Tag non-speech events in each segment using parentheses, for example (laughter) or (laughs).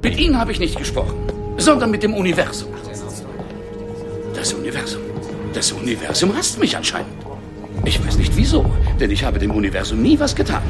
Mit Ihnen habe ich nicht gesprochen, sondern mit dem Universum. Das Universum. Das Universum hasst mich anscheinend. Ich weiß nicht wieso, denn ich habe dem Universum nie was getan.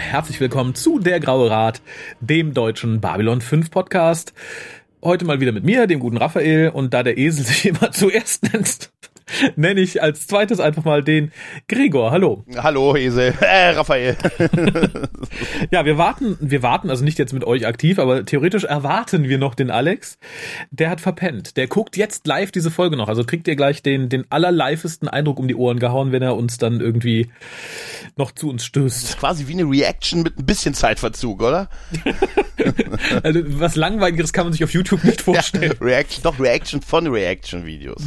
Herzlich willkommen zu Der Graue Rat, dem deutschen Babylon 5 Podcast. Heute mal wieder mit mir, dem guten Raphael, und da der Esel sich (laughs) immer zuerst nennt, (laughs) nenne ich als zweites einfach mal den Gregor. Hallo. Hallo, Esel. Äh, Raphael. (laughs) ja, wir warten, wir warten, also nicht jetzt mit euch aktiv, aber theoretisch erwarten wir noch den Alex. Der hat verpennt. Der guckt jetzt live diese Folge noch. Also kriegt ihr gleich den, den allerlivesten Eindruck um die Ohren gehauen, wenn er uns dann irgendwie noch zu uns stößt. Das ist quasi wie eine Reaction mit ein bisschen Zeitverzug, oder? (laughs) also was Langweiligeres kann man sich auf YouTube nicht vorstellen. Ja, Reaction, doch Reaction von Reaction-Videos.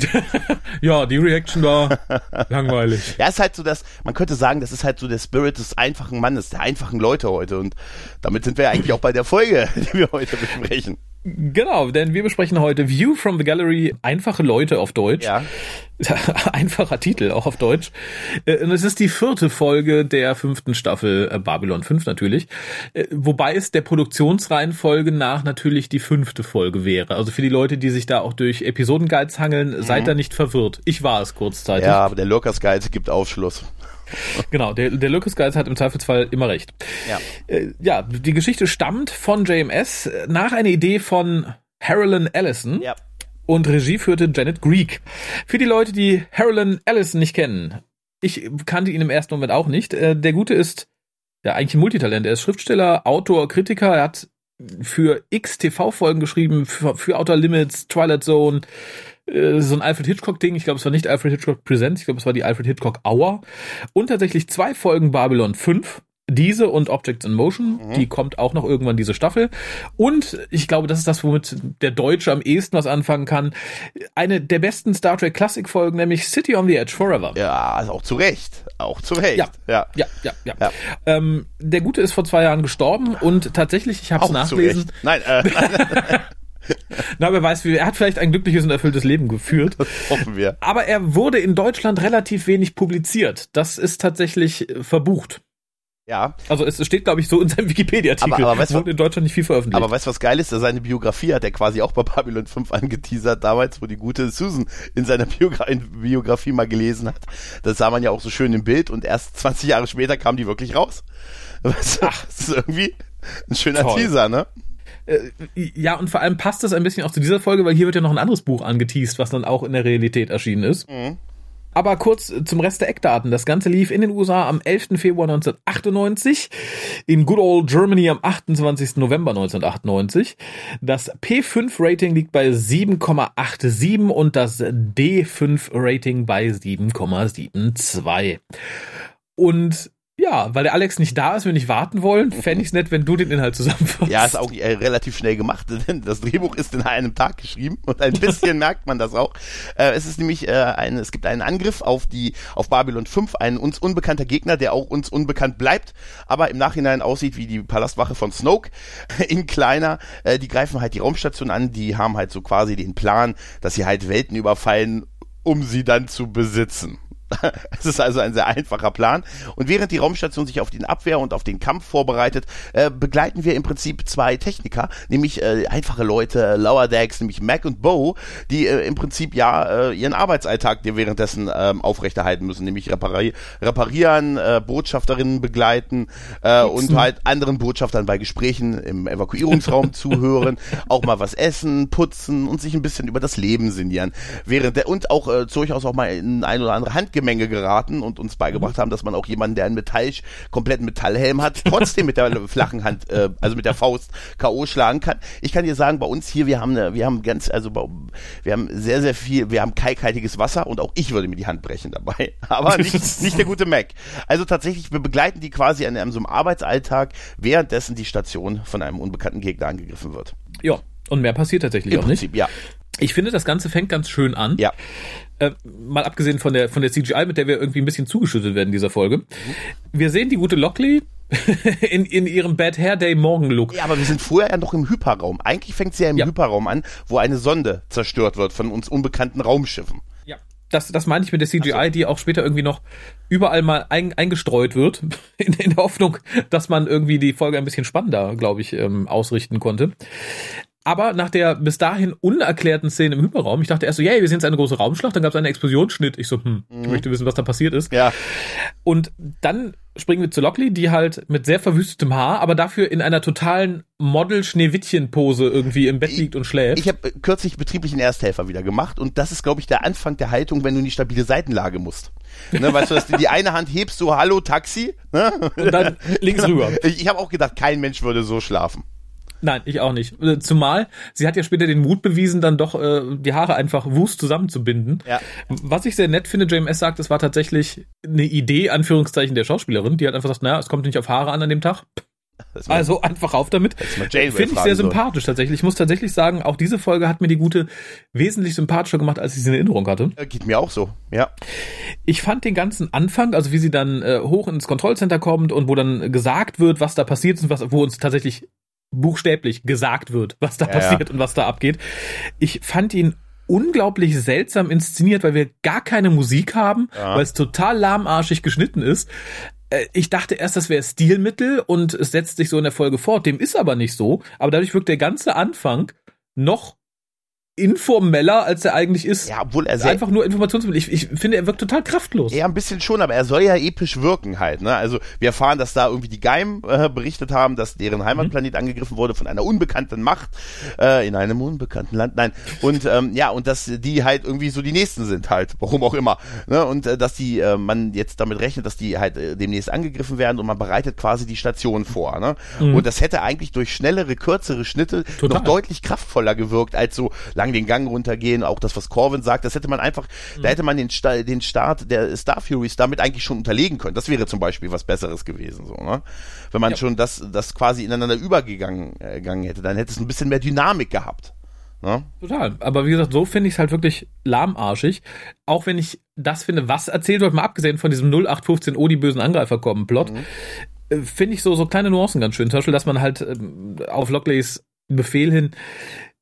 ja, die Reaction war (laughs) langweilig. Ja, ist halt so das, man könnte sagen, das ist halt so der Spirit des einfachen Mannes, der einfachen Leute heute. Und damit sind wir eigentlich auch bei der Folge, (laughs) die wir heute besprechen. Genau, denn wir besprechen heute View from the Gallery, einfache Leute auf Deutsch. Ja. (laughs) Einfacher Titel, auch auf Deutsch. Äh, und es ist die vierte Folge der fünften Staffel äh, Babylon 5 natürlich. Äh, wobei es der Produktionsreihenfolge nach natürlich die fünfte Folge wäre. Also für die Leute, die sich da auch durch Episodenguides hangeln, mhm. seid da nicht verwirrt. Ich war es kurzzeitig. Ja, aber der Lurkers Guide gibt Aufschluss. (laughs) Genau, der, der Lucas Geist hat im Zweifelsfall immer recht. Ja. Äh, ja, die Geschichte stammt von JMS nach einer Idee von Harlan Ellison. Ja. Und Regie führte Janet Greek. Für die Leute, die Harlan Ellison nicht kennen, ich kannte ihn im ersten Moment auch nicht. Äh, der Gute ist ja eigentlich ein Multitalent. Er ist Schriftsteller, Autor, Kritiker. Er hat für x TV-Folgen geschrieben, für, für Outer Limits, Twilight Zone, äh, so ein Alfred Hitchcock-Ding. Ich glaube, es war nicht Alfred Hitchcock Presents, ich glaube, es war die Alfred Hitchcock Hour. Und tatsächlich zwei Folgen Babylon 5. Diese und Objects in Motion, mhm. die kommt auch noch irgendwann diese Staffel. Und ich glaube, das ist das, womit der Deutsche am ehesten was anfangen kann. Eine der besten Star Trek Classic Folgen, nämlich City on the Edge Forever. Ja, also auch zu Recht. Auch zu Recht. Ja, ja, ja, ja. ja. ja. Ähm, der Gute ist vor zwei Jahren gestorben und tatsächlich, ich habe es nachgelesen. Nein, äh, (laughs) (laughs) Na, wer weiß, er hat vielleicht ein glückliches und erfülltes Leben geführt. Das hoffen wir. Aber er wurde in Deutschland relativ wenig publiziert. Das ist tatsächlich äh, verbucht. Ja. Also es steht, glaube ich, so in seinem Wikipedia-Artikel. Aber, aber weißt, wurde in Deutschland nicht viel veröffentlicht. Aber weißt du, was geil ist? Seine Biografie hat er quasi auch bei Babylon 5 angeteasert damals, wo die gute Susan in seiner Biogra in Biografie mal gelesen hat. Das sah man ja auch so schön im Bild und erst 20 Jahre später kam die wirklich raus. Ach, (laughs) das ist irgendwie ein schöner Toll. Teaser, ne? Äh, ja, und vor allem passt das ein bisschen auch zu dieser Folge, weil hier wird ja noch ein anderes Buch angeteased, was dann auch in der Realität erschienen ist. Mhm. Aber kurz zum Rest der Eckdaten. Das Ganze lief in den USA am 11. Februar 1998, in Good Old Germany am 28. November 1998. Das P5-Rating liegt bei 7,87 und das D5-Rating bei 7,72. Und ja, weil der Alex nicht da ist, wir nicht warten wollen, fände ich es nett, wenn du den Inhalt zusammenfasst. Ja, ist auch äh, relativ schnell gemacht, (laughs) denn das Drehbuch ist in einem Tag geschrieben und ein bisschen (laughs) merkt man das auch. Äh, es ist nämlich äh, ein, es gibt einen Angriff auf die, auf Babylon 5, ein uns unbekannter Gegner, der auch uns unbekannt bleibt, aber im Nachhinein aussieht wie die Palastwache von Snoke (laughs) in kleiner. Äh, die greifen halt die Raumstation an, die haben halt so quasi den Plan, dass sie halt Welten überfallen, um sie dann zu besitzen. (laughs) es ist also ein sehr einfacher Plan. Und während die Raumstation sich auf den Abwehr und auf den Kampf vorbereitet, äh, begleiten wir im Prinzip zwei Techniker, nämlich äh, einfache Leute, Lower Decks, nämlich Mac und Bo, die äh, im Prinzip ja äh, ihren Arbeitsalltag währenddessen ähm, aufrechterhalten müssen, nämlich repari reparieren, äh, Botschafterinnen begleiten äh, und halt anderen Botschaftern bei Gesprächen im Evakuierungsraum (laughs) zuhören, auch mal was essen, putzen und sich ein bisschen über das Leben sinnieren. Während der, und auch äh, durchaus auch mal in ein oder andere Handgemenge Gemenge geraten und uns beigebracht haben, dass man auch jemanden, der einen Metall, kompletten Metallhelm hat, trotzdem mit der (laughs) flachen Hand, äh, also mit der Faust K.O. schlagen kann. Ich kann dir sagen, bei uns hier, wir haben, eine, wir haben ganz, also wir haben sehr, sehr viel, wir haben kalkhaltiges Wasser und auch ich würde mir die Hand brechen dabei. (laughs) Aber (laughs) nicht, nicht der gute Mac. Also tatsächlich, wir begleiten die quasi an einem so einem Arbeitsalltag, währenddessen die Station von einem unbekannten Gegner angegriffen wird. Ja, Und mehr passiert tatsächlich Im auch nicht. Prinzip, ja. Ich finde, das Ganze fängt ganz schön an. Ja. Äh, mal abgesehen von der, von der CGI, mit der wir irgendwie ein bisschen zugeschüttet werden in dieser Folge. Wir sehen die gute Lockley (laughs) in, in ihrem Bad Hair Day Morgenlook. Ja, aber wir sind vorher ja noch im Hyperraum. Eigentlich fängt sie ja im Ja. Hyperraum an, wo eine Sonde zerstört wird von uns unbekannten Raumschiffen. Ja. Das, das meine ich mit der CGI, die auch später irgendwie noch überall mal ein, eingestreut wird, in, (laughs) in der Hoffnung, dass man irgendwie die Folge ein bisschen spannender, glaube ich, ähm, ausrichten konnte. Aber nach der bis dahin unerklärten Szene im Hyperraum, ich dachte erst so, yay, wir sind jetzt eine große Raumschlacht, dann gab es einen Explosionsschnitt. Ich so, hm, ich möchte wissen, was da passiert ist. Ja. Und dann springen wir zu Lockley, die halt mit sehr verwüstetem Haar, aber dafür in einer totalen Model-Schneewittchen-Pose irgendwie im Bett liegt und schläft. Ich habe kürzlich betrieblichen Ersthelfer wieder gemacht und das ist, glaube ich, der Anfang der Haltung, wenn du in die stabile Seitenlage musst. Ne, weißt du, dass du die eine Hand hebst, so Hallo Taxi, ne? und dann links rüber. Ich, ich habe auch gedacht, kein Mensch würde so schlafen. Nein, ich auch nicht. Äh, Zumal sie hat ja später den Mut bewiesen, dann doch äh, die Haare einfach wust zusammenzubinden. Ja. Was ich sehr nett finde, JMS sagt, es war tatsächlich eine Idee, Anführungszeichen, der Schauspielerin, die hat einfach gesagt, naja, es kommt nicht auf Haare an an dem Tag. Also einfach auf damit. Finde ich sehr sympathisch tatsächlich. Ich muss tatsächlich sagen, auch diese Folge hat mir die gute wesentlich sympathischer gemacht, als ich sie in Erinnerung hatte. Äh, Geht mir auch so, ja. Ich fand den ganzen Anfang, also wie sie dann äh, hoch ins Kontrollcenter kommt und wo dann gesagt wird, was da passiert ist und was, wo uns tatsächlich buchstäblich gesagt wird, was da Ja, ja. passiert und was da abgeht. Ich fand ihn unglaublich seltsam inszeniert, weil wir gar keine Musik haben, Ja. weil es total lahmarschig geschnitten ist. Äh, Ich dachte erst, das wäre Stilmittel und es setzt sich so in der Folge fort. Dem ist aber nicht so. Aber dadurch wirkt der ganze Anfang noch informeller, als er eigentlich ist. Ja, obwohl er sehr, Einfach nur Informationsmittel. Ich, ich finde, er wirkt total kraftlos. Ja, ein bisschen schon, aber er soll ja episch wirken halt. Ne? Also wir erfahren, dass da irgendwie die Geim äh, berichtet haben, dass deren Heimatplanet angegriffen wurde von einer unbekannten Macht äh, in einem unbekannten Land. Nein. Und ähm, ja, und dass die halt irgendwie so die Nächsten sind halt, warum auch immer. Ne? Und äh, dass die äh, man jetzt damit rechnet, dass die halt äh, demnächst angegriffen werden und man bereitet quasi die Station vor. Ne? Und das hätte eigentlich durch schnellere, kürzere Schnitte Total. noch deutlich kraftvoller gewirkt, als so lang den Gang runtergehen. Auch das, was Corvin sagt, das hätte man einfach, da hätte man den, Sta den Start der Star Furies damit eigentlich schon unterlegen können. Das wäre zum Beispiel was Besseres gewesen, so, ne? Wenn man Ja. schon das, das quasi ineinander übergegangen äh, gegangen hätte, dann hätte es ein bisschen mehr Dynamik gehabt. Ne? Total. Aber wie gesagt, so finde ich es halt wirklich lahmarschig. Auch wenn ich das finde, was erzählt wird, mal abgesehen von diesem 0815 Oh, die bösen Angreifer kommen Plot, äh, finde ich so, so kleine Nuancen ganz schön. Zum Beispiel, dass man halt ähm, auf Lockleys Befehl hin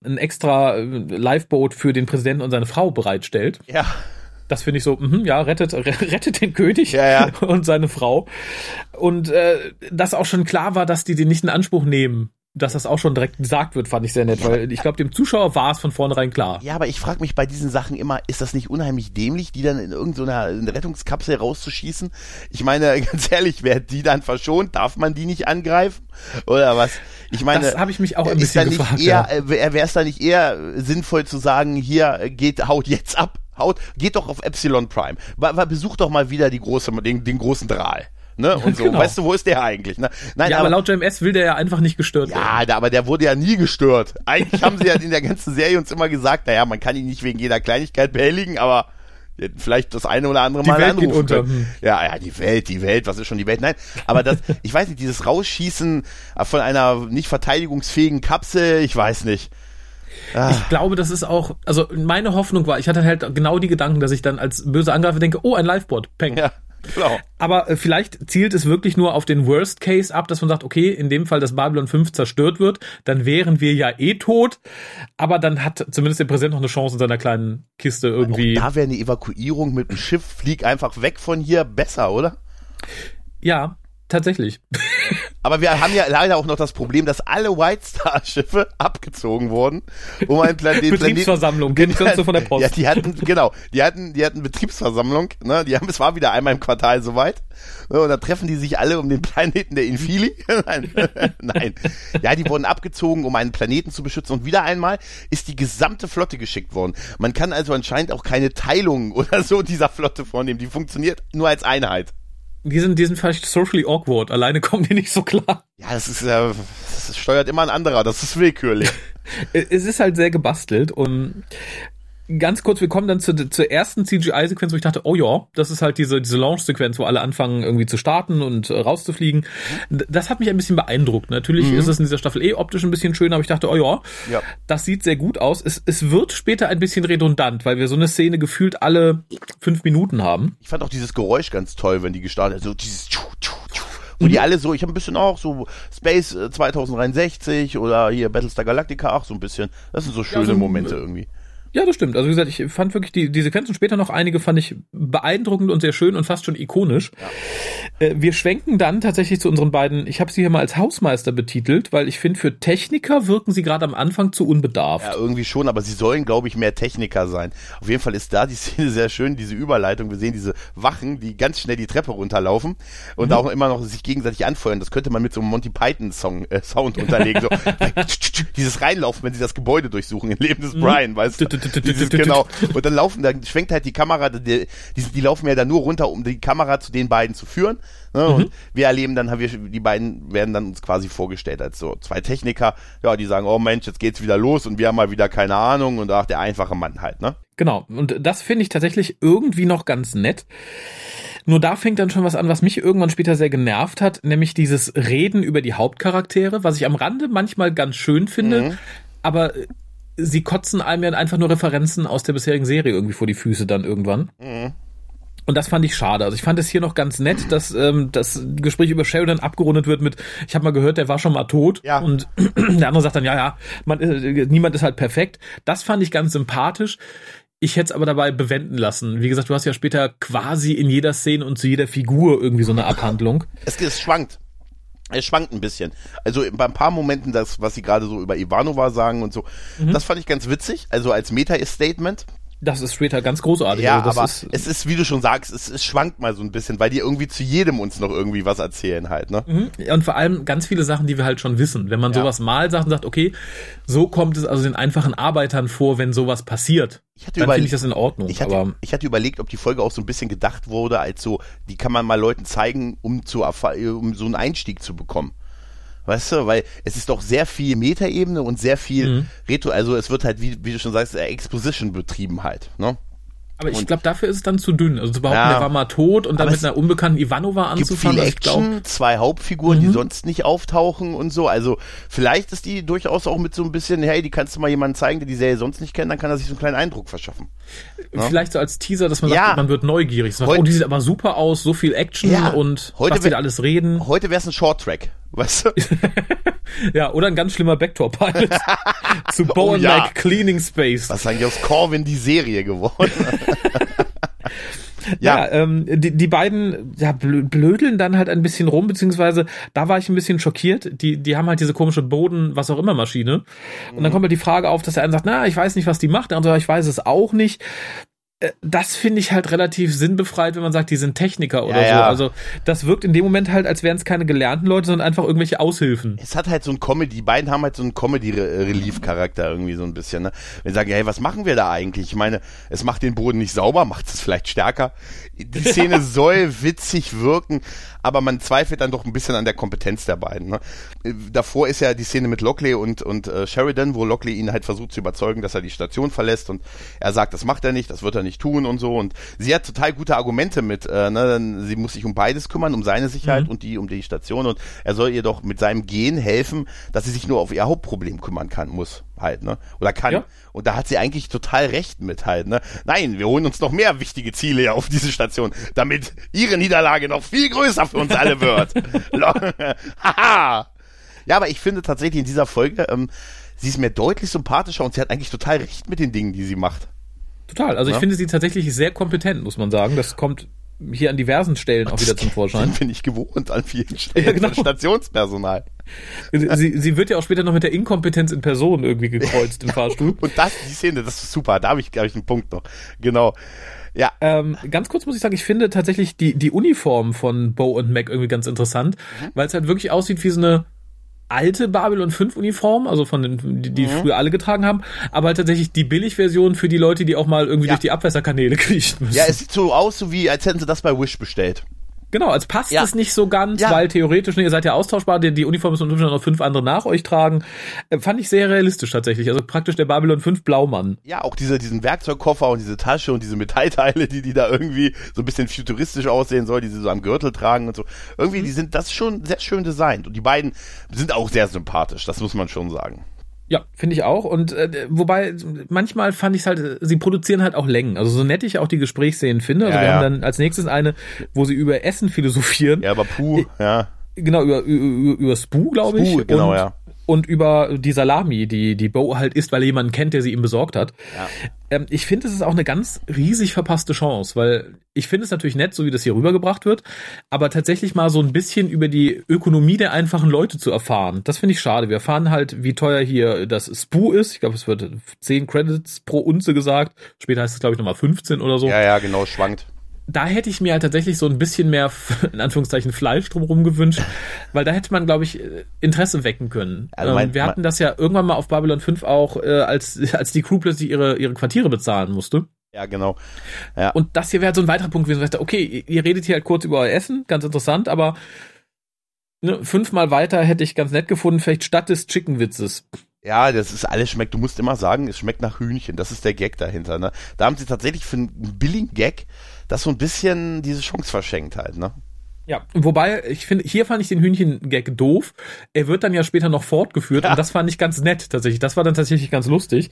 ein extra äh, Lifeboat für den Präsidenten und seine Frau bereitstellt. Ja. Das finde ich so, mhm, ja, rettet, (laughs) rettet den König Ja, ja. (laughs) und seine Frau. Und äh, dass auch schon klar war, dass die den nicht in Anspruch nehmen. Dass das auch schon direkt gesagt wird, fand ich sehr nett, weil ich glaube, dem Zuschauer war es von vornherein klar. Ja, aber ich frage mich bei diesen Sachen immer, ist das nicht unheimlich dämlich, die dann in irgendeiner in Rettungskapsel rauszuschießen? Ich meine, (laughs) ganz ehrlich, wer die dann verschont, darf man die nicht angreifen? Oder was? Ich meine, Das habe ich mich auch ein bisschen gefragt. eher, ja. äh, wäre es da nicht eher sinnvoll zu sagen, hier äh, geht, haut jetzt ab, haut, geht doch auf Epsilon Prime, wa, wa, besuch doch mal wieder die große, den, den großen Drahl. Ne? (laughs) Und so, Genau. weißt du, wo ist der eigentlich? Ne? Nein, ja, aber laut JMS will der ja einfach nicht gestört werden. ja, aber der wurde ja nie gestört. Eigentlich haben sie ja in der ganzen Serie uns immer gesagt, naja, man kann ihn nicht wegen jeder Kleinigkeit behelligen, aber vielleicht das eine oder andere Die Mal Welt geht anrufen unter, können. hm. Ja, ja, die Welt, die Welt, was ist schon die Welt? Nein, aber das, (laughs) ich weiß nicht, dieses Rausschießen von einer nicht verteidigungsfähigen Kapsel, ich weiß nicht. Ah, Ich glaube, das ist auch, also meine Hoffnung war, ich hatte halt genau die Gedanken, dass ich dann als böse Angreifer denke, oh, ein Livebot, peng. ja, genau. Aber äh, vielleicht zielt es wirklich nur auf den Worst Case ab, dass man sagt, okay, in dem Fall, dass Babylon 5 zerstört wird, dann wären wir ja eh tot. Aber dann hat zumindest der Präsident noch eine Chance in seiner kleinen Kiste irgendwie. Da wäre eine Evakuierung mit dem Schiff, flieg einfach weg von hier, besser, oder? Ja, tatsächlich. Aber wir haben ja leider auch noch das Problem, dass alle White Star Schiffe (laughs) abgezogen wurden, um einen Planeten. Betriebsversammlung, kennst du von der Post. Ja, die hatten, genau, die hatten, die hatten Betriebsversammlung, ne, die haben, es war wieder einmal im Quartal soweit, ne, und da treffen die sich alle um den Planeten der Infili. (laughs) Nein, (laughs) nein. Ja, die wurden abgezogen, um einen Planeten zu beschützen und wieder einmal ist die gesamte Flotte geschickt worden. Man kann also anscheinend auch keine Teilung oder so dieser Flotte vornehmen, die funktioniert nur als Einheit. Die sind, die sind vielleicht socially awkward. Alleine kommen die nicht so klar. Ja, das ist, äh, das steuert immer ein anderer, das ist willkürlich. (laughs) Es ist halt sehr gebastelt und ganz kurz, wir kommen dann zu, zur ersten CGI-Sequenz, wo ich dachte, oh ja, das ist halt diese, diese Launch-Sequenz, wo alle anfangen irgendwie zu starten und äh, rauszufliegen. Das hat mich ein bisschen beeindruckt. Natürlich mhm. ist es in dieser Staffel eh optisch ein bisschen schön, aber ich dachte, oh ja, ja. das sieht sehr gut aus. Es, es wird später ein bisschen redundant, weil wir so eine Szene gefühlt alle fünf Minuten haben. Ich fand auch dieses Geräusch ganz toll, wenn die gestartet, so dieses wo die mhm. alle so, ich habe ein bisschen auch so Space 2063 äh, oder hier Battlestar Galactica auch so ein bisschen. Das sind so schöne ja, so, Momente irgendwie. Ja, das stimmt. Also wie gesagt, ich fand wirklich die, die Sequenzen später noch einige fand ich beeindruckend und sehr schön und fast schon ikonisch. Ja. Äh, wir schwenken dann tatsächlich zu unseren beiden, ich habe sie hier mal als Hausmeister betitelt, weil ich finde, für Techniker wirken sie gerade am Anfang zu unbedarft. Ja, irgendwie schon, aber sie sollen, glaube ich, mehr Techniker sein. Auf jeden Fall ist da die (laughs) Szene sehr schön, diese Überleitung. Wir sehen diese Wachen, die ganz schnell die Treppe runterlaufen und mhm. auch immer noch sich gegenseitig anfeuern. Das könnte man mit so einem Monty Python Song, äh, Sound (laughs) unterlegen. So, (laughs) dieses Reinlaufen, wenn sie das Gebäude durchsuchen, im Leben des mhm. Brian, weißt du? Dieses, genau. Und dann laufen, dann schwenkt halt die Kamera, die, die, die laufen ja dann nur runter, um die Kamera zu den beiden zu führen. Ne? Mhm. Und wir erleben dann, haben wir, die beiden werden dann uns quasi vorgestellt als so zwei Techniker, ja, die sagen, oh Mensch, jetzt geht's wieder los und wir haben mal wieder keine Ahnung und ach, der einfache Mann halt, ne? Genau. Und das finde ich tatsächlich irgendwie noch ganz nett. Nur da fängt dann schon was an, was mich irgendwann später sehr genervt hat, nämlich dieses Reden über die Hauptcharaktere, was ich am Rande manchmal ganz schön finde. Mhm. Aber sie kotzen einem ja einfach nur Referenzen aus der bisherigen Serie irgendwie vor die Füße dann irgendwann. Mhm. Und das fand ich schade. Also ich fand es hier noch ganz nett, dass ähm, das Gespräch über Sheridan abgerundet wird mit, ich habe mal gehört, der war schon mal tot. Ja. Und (clears throat) der andere sagt dann, ja, ja, man, äh, niemand ist halt perfekt. Das fand ich ganz sympathisch. Ich hätte es aber dabei bewenden lassen. Wie gesagt, du hast ja später quasi in jeder Szene und zu jeder Figur irgendwie so eine Abhandlung. Es, es schwankt. Es schwankt ein bisschen. Also bei ein paar Momenten, das, was sie gerade so über Ivanova sagen und so, mhm. das fand ich ganz witzig. Also als Meta-Statement. Das ist später ganz großartig. Ja, also aber ist, es ist, wie du schon sagst, es, es, schwankt mal so ein bisschen, weil die irgendwie zu jedem uns noch irgendwie was erzählen halt, ne? Mhm. Und vor allem ganz viele Sachen, die wir halt schon wissen. Wenn man ja. sowas mal sagt und sagt, okay, so kommt es also den einfachen Arbeitern vor, wenn sowas passiert. Ich hatte dann finde ich das in Ordnung. Ich hatte, ich hatte überlegt, ob die Folge auch so ein bisschen gedacht wurde, als so, die kann man mal Leuten zeigen, um zu um so einen Einstieg zu bekommen. Weißt du, weil es ist doch sehr viel Metaebene und sehr viel mhm. Retro, also es wird halt, wie, wie du schon sagst, Exposition betrieben halt, ne? Aber ich glaube, dafür ist es dann zu dünn. Also zu behaupten, ja, der war mal tot und dann mit einer unbekannten Ivanova anzufangen. Gibt viel Action, zwei Hauptfiguren, mhm. die sonst nicht auftauchen und so. Also vielleicht ist die durchaus auch mit so ein bisschen, hey, die kannst du mal jemandem zeigen, der die Serie sonst nicht kennt, dann kann er sich so einen kleinen Eindruck verschaffen. Ja? Vielleicht so als Teaser, dass man ja. sagt, man wird neugierig. Sagt, oh, die sieht aber super aus, so viel Action ja. und heute was da alles reden. Heute wäre es ein Short Track, weißt du? (laughs) ja, oder ein ganz schlimmer Backdoor-Pilot (laughs) zu Bowen oh, ja. Cleaning Space. Was ist eigentlich aus Corvin die Serie geworden? (laughs) Ja, ja ähm, die, die beiden ja, blödeln dann halt ein bisschen rum, beziehungsweise da war ich ein bisschen schockiert. Die, die haben halt diese komische Boden, was auch immer Maschine. Und dann mhm. kommt halt die Frage auf, dass der eine sagt, na, ich weiß nicht, was die macht. Der andere sagt, ich weiß es auch nicht. Äh, das finde ich halt relativ sinnbefreit, wenn man sagt, die sind Techniker oder ja, so. Ja. Also das wirkt in dem Moment halt, als wären es keine gelernten Leute, sondern einfach irgendwelche Aushilfen. Es hat halt so ein Comedy, die beiden haben halt so einen Comedy-Relief-Charakter irgendwie so ein bisschen. Ne? Wenn sie sagen, hey, was machen wir da eigentlich? Ich meine, es macht den Boden nicht sauber, (laughs) macht es vielleicht stärker. Die Szene (laughs) soll witzig wirken, aber man zweifelt dann doch ein bisschen an der Kompetenz der beiden. Ne? Davor ist ja die Szene mit Lockley und, und äh, Sheridan, wo Lockley ihn halt versucht zu überzeugen, dass er die Station verlässt und er sagt, das macht er nicht, das wird er nicht tun und so. Und sie hat total gute Argumente mit, äh, ne? sie muss sich um beides kümmern, um seine Sicherheit mhm. und die um die Station und er soll ihr doch mit seinem Gehen helfen, dass sie sich nur auf ihr Hauptproblem kümmern kann, muss halt, ne? Oder kann. Ja. Und da hat sie eigentlich total recht mit halt, ne? Nein, wir holen uns noch mehr wichtige Ziele auf diese Station, damit ihre Niederlage noch viel größer für uns alle wird. (laughs) (laughs) Haha! ja, aber ich finde tatsächlich in dieser Folge, ähm, sie ist mir deutlich sympathischer und sie hat eigentlich total recht mit den Dingen, die sie macht. Total. Also ja? ich finde sie tatsächlich sehr kompetent, muss man sagen. Das kommt hier an diversen Stellen auch wieder zum (laughs) Vorschein. Bin ich gewohnt an vielen Stellen. (laughs) Ja, genau. Stationspersonal. Sie, sie wird ja auch später noch mit der Inkompetenz in Person irgendwie gekreuzt im (laughs) Fahrstuhl. Und das, die Szene, das ist super. Da habe ich, glaube ich, einen Punkt noch. Genau. Ja. Ähm, ganz kurz muss ich sagen, ich finde tatsächlich die, die Uniform von Bo und Mac irgendwie ganz interessant, mhm. weil es halt wirklich aussieht wie so eine alte Babylon 5 Uniform, also von den, die, die mhm. früher alle getragen haben, aber halt tatsächlich die Billigversion für die Leute, die auch mal irgendwie ja. durch die Abwässerkanäle (laughs) kriechen müssen. Ja, es sieht so aus, so wie, als hätten sie das bei Wish bestellt. Genau, als passt Ja. es nicht so ganz, Ja. weil theoretisch, ne, ihr seid ja austauschbar, die, die Uniform müssen unter noch fünf andere nach euch tragen. Äh, fand ich sehr realistisch tatsächlich. Also praktisch der Babylon 5 Blaumann. Ja, auch diese, diesen Werkzeugkoffer und diese Tasche und diese Metallteile, die die da irgendwie so ein bisschen futuristisch aussehen soll, die sie so am Gürtel tragen und so. Irgendwie, die sind das ist schon sehr schön designt. Und die beiden sind auch sehr sympathisch, das muss man schon sagen. Ja, finde ich auch. Und äh, wobei, manchmal fand ich es halt, äh, sie produzieren halt auch Längen. Also so nett ich auch die Gesprächsszenen finde. Also Ja, wir ja. haben dann als nächstes eine, wo sie über Essen philosophieren. Ja, aber puh, ja. Genau, über, über, über Spoo, glaube ich. Spoo, genau, und, ja. Und über die Salami, die, die Bo halt isst, weil er jemanden kennt, der sie ihm besorgt hat. Ja. Ähm, ich finde, es ist auch eine ganz riesig verpasste Chance, weil ich finde es natürlich nett, so wie das hier rübergebracht wird, aber tatsächlich mal so ein bisschen über die Ökonomie der einfachen Leute zu erfahren. Das finde ich schade. Wir erfahren halt, wie teuer hier das Spoo ist. Ich glaube, es wird 10 Credits pro Unze gesagt. Später heißt es, glaube ich, nochmal 15 oder so Ja, ja, genau, schwankt. Da hätte ich mir halt tatsächlich so ein bisschen mehr, in Anführungszeichen, Fleisch drumherum gewünscht, weil da hätte man, glaube ich, äh, Interesse wecken können. Also mein- ähm, wir hatten das ja irgendwann mal auf Babylon 5 auch, äh, als, (laughs) als die Crew plötzlich ihre, ihre Quartiere bezahlen musste. Ja, genau. Und das hier wäre halt so ein weiterer Punkt gewesen, okay, ihr- ihr redet hier halt kurz über euer Essen, ganz interessant, aber ne, fünfmal weiter hätte ich ganz nett gefunden, vielleicht statt des Chicken-Witzes. Ja, das ist alles schmeckt. Du musst immer sagen, es schmeckt nach Hühnchen. Das ist der Gag dahinter. Ne? Da haben sie tatsächlich für einen billigen Gag das so ein bisschen diese Chance verschenkt halt. Ne? Ja, wobei, ich finde, hier fand ich den Hühnchen-Gag doof. Er wird dann ja später noch fortgeführt Ja. und das fand ich ganz nett tatsächlich. Das war dann tatsächlich ganz lustig.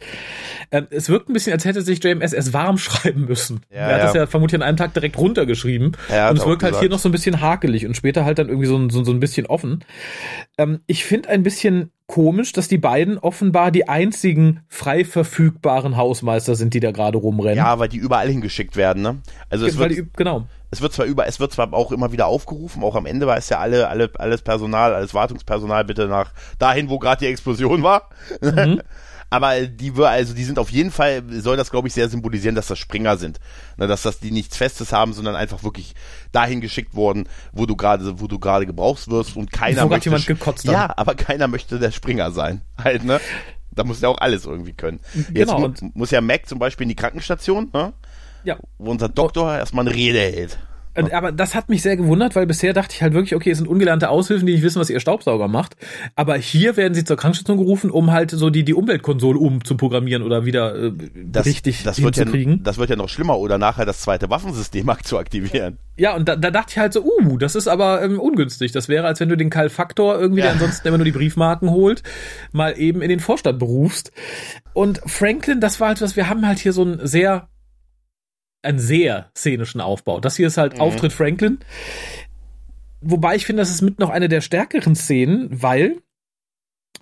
Ähm, es wirkt ein bisschen, als hätte sich JMS erst warm (laughs) schreiben müssen. Ja, er hat ja. das ja vermutlich an einem Tag direkt runtergeschrieben. Er hat und es wirkt halt gesagt. hier noch so ein bisschen hakelig und später halt dann irgendwie so, ein- so, so ein bisschen offen. Ähm, ich finde ein bisschen komisch, dass die beiden offenbar die einzigen frei verfügbaren Hausmeister sind, die da gerade rumrennen. Ja, weil die überall hingeschickt werden. Ne? Also es weil wird, die, genau. es wird zwar über, es wird zwar auch immer wieder aufgerufen. Auch am Ende war es ja alle, alle, alles Personal, alles Wartungspersonal bitte nach dahin, wo gerade die Explosion war. Mhm. (laughs) Aber die wir, also die sind auf jeden Fall, soll das glaube ich sehr symbolisieren, dass das Springer sind. Ne, dass das die nichts Festes haben, sondern einfach wirklich dahin geschickt worden, wo du gerade, wo du gerade gebraucht wirst und keiner Wo möchte. jemand gekotzt hat. ja, aber keiner möchte der Springer sein. (laughs) Halt, ne? Da muss ja auch alles irgendwie können. Jetzt Genau, mu muss ja Mac zum Beispiel in die Krankenstation, ne? Ja. wo unser Doktor erstmal eine Rede hält. Aber das hat mich sehr gewundert, weil bisher dachte ich halt wirklich, okay, es sind ungelernte Aushilfen, die nicht wissen, was ihr Staubsauger macht. Aber hier werden sie zur Krankenstation gerufen, um halt so die, die Umweltkonsole umzuprogrammieren oder wieder äh, Das, richtig das wird ja, das wird ja noch schlimmer oder nachher das zweite Waffensystem (laughs) zu aktivieren. Ja, und da, da dachte ich halt so, uh, das ist aber ähm, ungünstig. Das wäre, als wenn du den Karl Faktor irgendwie, der Ja. ansonsten immer nur die Briefmarken holt, mal eben in den Vorstand berufst. Und Franklin, das war halt was, wir haben halt hier so ein sehr, einen sehr szenischen Aufbau. Das hier ist halt Mhm. Auftritt Franklin. Wobei ich finde, das ist mit noch eine der stärkeren Szenen, weil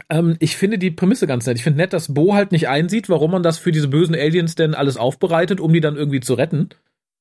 ähm, ich finde die Prämisse ganz nett. Ich finde nett, dass Bo halt nicht einsieht, warum man das für diese bösen Aliens denn alles aufbereitet, um die dann irgendwie zu retten.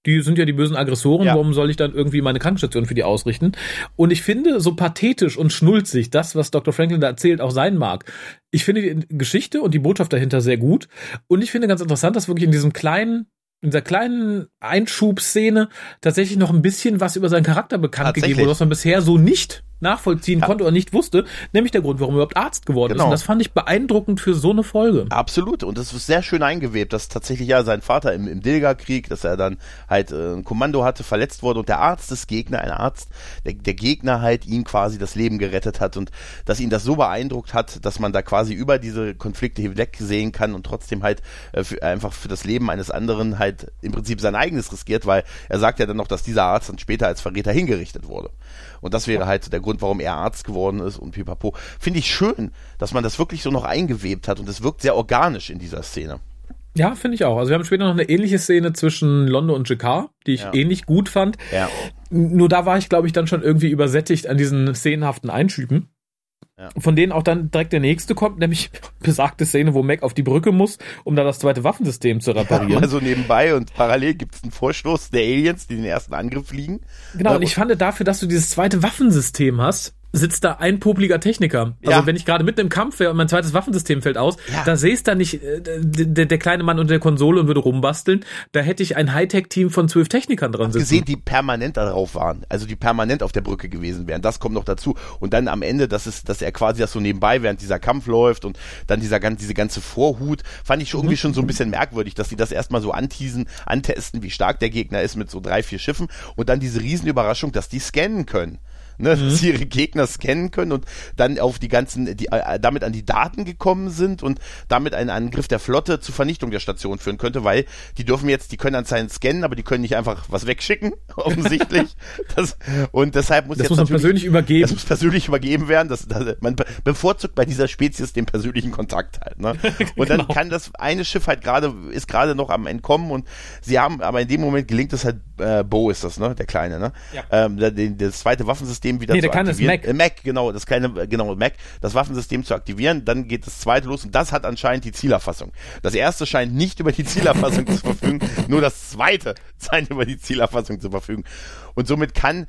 Die sind ja die bösen Aggressoren, Ja. warum soll ich dann irgendwie meine Krankenstation für die ausrichten? Und ich finde, so pathetisch und schnulzig das, was Dr. Franklin da erzählt, auch sein mag. Ich finde die Geschichte und die Botschaft dahinter sehr gut. Und ich finde ganz interessant, dass wirklich in diesem kleinen, in dieser kleinen Einschubszene tatsächlich noch ein bisschen was über seinen Charakter bekannt gegeben wurde, was man bisher so nicht nachvollziehen Ja. konnte oder nicht wusste, nämlich der Grund, warum er überhaupt Arzt geworden ist. Genau. Und das fand ich beeindruckend für so eine Folge. Absolut. Und das ist sehr schön eingewebt, dass tatsächlich ja sein Vater im, im Dilga-Krieg, dass er dann halt äh, ein Kommando hatte, verletzt wurde und der Arzt des Gegner, ein Arzt, der, der Gegner halt ihm quasi das Leben gerettet hat und dass ihn das so beeindruckt hat, dass man da quasi über diese Konflikte hinweg sehen kann und trotzdem halt äh, für, einfach für das Leben eines anderen halt im Prinzip sein eigenes riskiert, weil er sagt ja dann noch, dass dieser Arzt dann später als Verräter hingerichtet wurde. Und das wäre halt der Grund, warum er Arzt geworden ist und pipapo. Finde ich schön, dass man das wirklich so noch eingewebt hat und es wirkt sehr organisch in dieser Szene. Ja, finde ich auch. Also wir haben später noch eine ähnliche Szene zwischen London und Jakar, die ich Ja. ähnlich gut fand. Ja. Nur da war ich, glaube ich, dann schon irgendwie übersättigt an diesen szenenhaften Einschüben. Ja. Von denen auch dann direkt der nächste kommt, nämlich (laughs) besagte Szene, wo Mac auf die Brücke muss, um da das zweite Waffensystem zu reparieren. Mal so nebenbei und parallel gibt es einen Vorstoß der Aliens, die den ersten Angriff fliegen. Genau, und Äh, ich fand dafür, dass du dieses zweite Waffensystem hast, sitzt da ein popliger Techniker. Also Ja. wenn ich gerade mitten im Kampf wäre und mein zweites Waffensystem fällt aus, Ja. da sehe ich da nicht äh, der, der kleine Mann unter der Konsole und würde rumbasteln. Da hätte ich ein Hightech-Team von zwölf Technikern dran sitzen. gesehen, die permanent darauf waren, also die permanent auf der Brücke gewesen wären. Das kommt noch dazu. Und dann am Ende, dass es, dass er quasi das so nebenbei, während dieser Kampf läuft und dann dieser diese ganze Vorhut, fand ich schon irgendwie schon so ein bisschen merkwürdig, dass die das erstmal so anteasen, antesten, wie stark der Gegner ist mit so drei, vier Schiffen und dann diese Riesenüberraschung, dass die scannen können. Ne, dass sie ihre Gegner scannen können und dann auf die ganzen, die äh, damit an die Daten gekommen sind und damit einen Angriff der Flotte zur Vernichtung der Station führen könnte, weil die dürfen jetzt, die können anscheinend scannen, aber die können nicht einfach was wegschicken, (laughs) offensichtlich. (laughs) das, und deshalb muss Das jetzt muss man persönlich übergeben. Das muss persönlich übergeben werden. Das, das, man be- bevorzugt bei dieser Spezies den persönlichen Kontakt halt. Ne? (laughs) Und dann Genau. kann das eine Schiff halt gerade, ist gerade noch am Entkommen und sie haben, aber in dem Moment gelingt es halt, äh, Bo ist das, ne? Der Kleine, ne? Ja. Ähm, der- das zweite Waffensystem wieder Nee, zu aktivieren. Mac. Äh, Mac, genau, das kleine, genau, Mac, das Waffensystem zu aktivieren, dann geht das zweite los und das hat anscheinend die Zielerfassung. Das erste scheint nicht über die Zielerfassung (laughs) zu verfügen, nur das zweite (laughs) scheint über die Zielerfassung zu verfügen. Und somit kann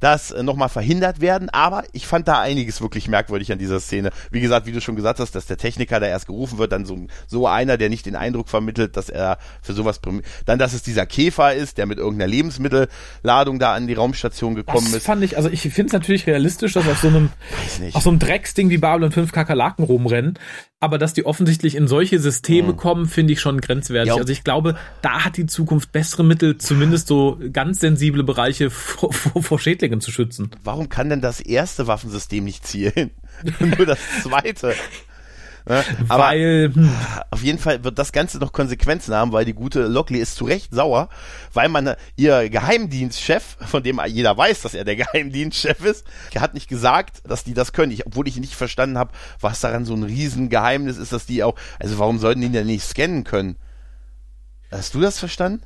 das äh, nochmal verhindert werden, aber ich fand da einiges wirklich merkwürdig an dieser Szene. Wie gesagt, wie du schon gesagt hast, dass der Techniker da erst gerufen wird, dann so, so einer, der nicht den Eindruck vermittelt, dass er für sowas, dann, dass es dieser Käfer ist, der mit irgendeiner Lebensmittelladung da an die Raumstation gekommen Das ist. fand ich, also ich finde es natürlich realistisch, dass auf so einem, auf so einem Drecksding wie Babylon 5 Kakerlaken rumrennen, aber dass die offensichtlich in solche Systeme kommen, finde ich schon grenzwertig. Ja. Also ich glaube, da hat die Zukunft bessere Mittel, zumindest so ganz sensible Bereiche (laughs) vor, vor, vor Schädlingen zu schützen. Warum kann denn das erste Waffensystem nicht zielen? (laughs) Nur das zweite. Ne? Aber Weil, hm, auf jeden Fall wird das Ganze noch Konsequenzen haben, weil die gute Lockley ist zu Recht sauer, weil man äh, ihr Geheimdienstchef, von dem jeder weiß, dass er der (laughs) Geheimdienstchef ist, hat nicht gesagt, dass die das können. Ich, obwohl ich nicht verstanden habe, was daran so ein Riesengeheimnis ist, dass die auch, also warum sollten die denn nicht scannen können? Hast du das verstanden?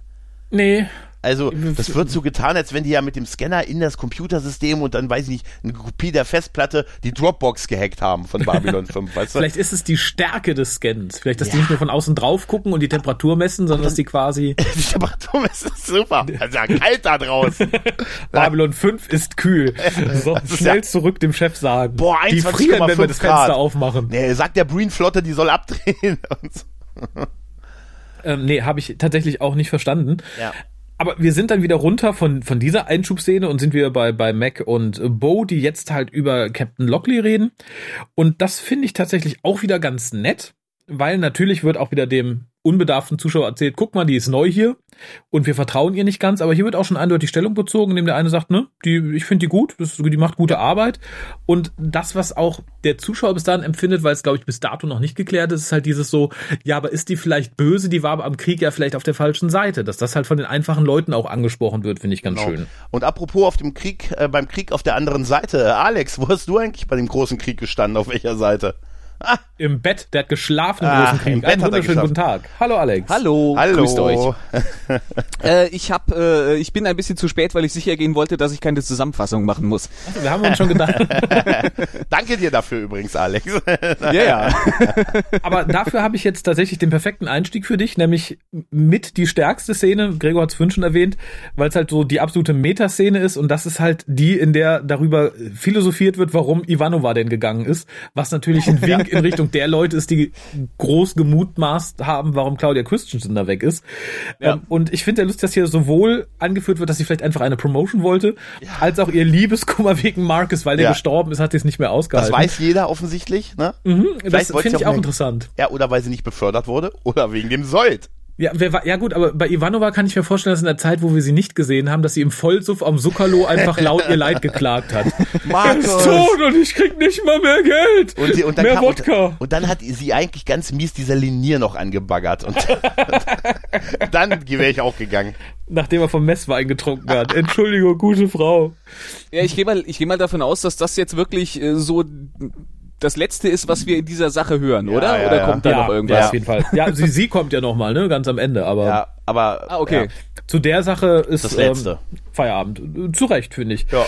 nee, Also, das wird so getan, als wenn die ja mit dem Scanner in das Computersystem und dann, weiß ich nicht, eine Kopie der Festplatte die Dropbox gehackt haben von Babylon (laughs) 5, weißt du? vielleicht ist es die Stärke des Scans. Vielleicht, dass die Ja. nicht nur von außen drauf gucken und die Temperatur messen, sondern dass die quasi (laughs) Die Temperatur ist super. Also ja kalt da draußen. (laughs) Babylon 5 ist kühl. So, ist schnell ja- zurück dem Chef sagen. Boah, die 21,5 frieren, wenn wir das Grad. Fenster aufmachen. Nee, sagt der Breen-Flotte, die soll abdrehen. Und so. Ähm, nee, habe ich tatsächlich auch nicht verstanden. Ja. Aber wir sind dann wieder runter von, von dieser Einschubszene und sind wieder bei, bei Mac und Bo, die jetzt halt über Captain Lockley reden. Und das finde ich tatsächlich auch wieder ganz nett, weil natürlich wird auch wieder dem unbedarften Zuschauer erzählt, guck mal, die ist neu hier und wir vertrauen ihr nicht ganz, aber hier wird auch schon eindeutig Stellung bezogen, indem der eine sagt, ne, die, ich finde die gut, das, die macht gute Arbeit und das, was auch der Zuschauer bis dahin empfindet, weil es glaube ich bis dato noch nicht geklärt ist, ist halt dieses so, ja, aber ist die vielleicht böse, die war aber am Krieg ja vielleicht auf der falschen Seite, dass das halt von den einfachen Leuten auch angesprochen wird, finde ich ganz Genau. schön. Und apropos auf dem Krieg, äh, beim Krieg auf der anderen Seite, Alex, wo hast du eigentlich bei dem großen Krieg gestanden? Auf welcher Seite? Im Bett, der hat geschlafen im Ah, großen Krieg. im Bett Einen hat er wunderschönen guten. Tag. Hallo Alex. Hallo, Hallo. grüßt euch. (laughs) Äh, ich hab, äh, ich bin ein bisschen zu spät, weil ich sicher gehen wollte, dass ich keine Zusammenfassung machen muss. Wir haben uns schon gedacht. (laughs) Danke dir dafür übrigens, Alex. (laughs) Ja, ja. Aber dafür habe ich jetzt tatsächlich den perfekten Einstieg für dich, nämlich mit die stärkste Szene, Gregor hat es vorhin schon erwähnt, weil es halt so die absolute Metaszene ist und das ist halt die, in der darüber philosophiert wird, warum Ivanova denn gegangen ist, was natürlich ein Wink in Richtung der Leute ist, die groß gemutmaßt haben, warum Claudia Christensen da weg ist. Ja. Ähm, und ich finde ja lustig, dass hier sowohl angeführt wird, dass sie vielleicht einfach eine Promotion wollte, als auch ihr Liebeskummer (laughs) wegen Marcus, weil der Ja. gestorben ist, hat sie es nicht mehr Das ausgehalten. weiß jeder offensichtlich, ne? mhm, das finde ich auch auch interessant. Ja, oder weil sie nicht befördert wurde oder wegen dem Sold. Ja, wer war, ja gut, aber bei Ivanova kann ich mir vorstellen, dass in der Zeit, wo wir sie nicht gesehen haben, dass sie im Vollsuff am Zuckerlo einfach laut ihr Leid geklagt hat. (laughs) Er ist tot und ich krieg nicht mal mehr Geld. Und, die, und, dann mehr kam, Wodka. und, und dann hat sie eigentlich ganz mies dieser Linier noch angebaggert. Und (laughs) dann wäre ich auch gegangen. Nachdem er vom Messwein getrunken hat. Entschuldigung, gute Frau. Ja, ich gehe mal, ich gehe mal davon aus, dass das jetzt wirklich äh, so das letzte ist, was wir in dieser Sache hören, Ja, oder? ja, oder ja. kommt da ja, noch irgendwas? Ja, auf jeden Fall. Ja, sie, sie kommt ja noch mal, ne, ganz am Ende. Aber Ja, aber. Ah, okay. Ja. zu der Sache ist Das Letzte. Ähm, Feierabend. Zu Recht, finde ich. Ja.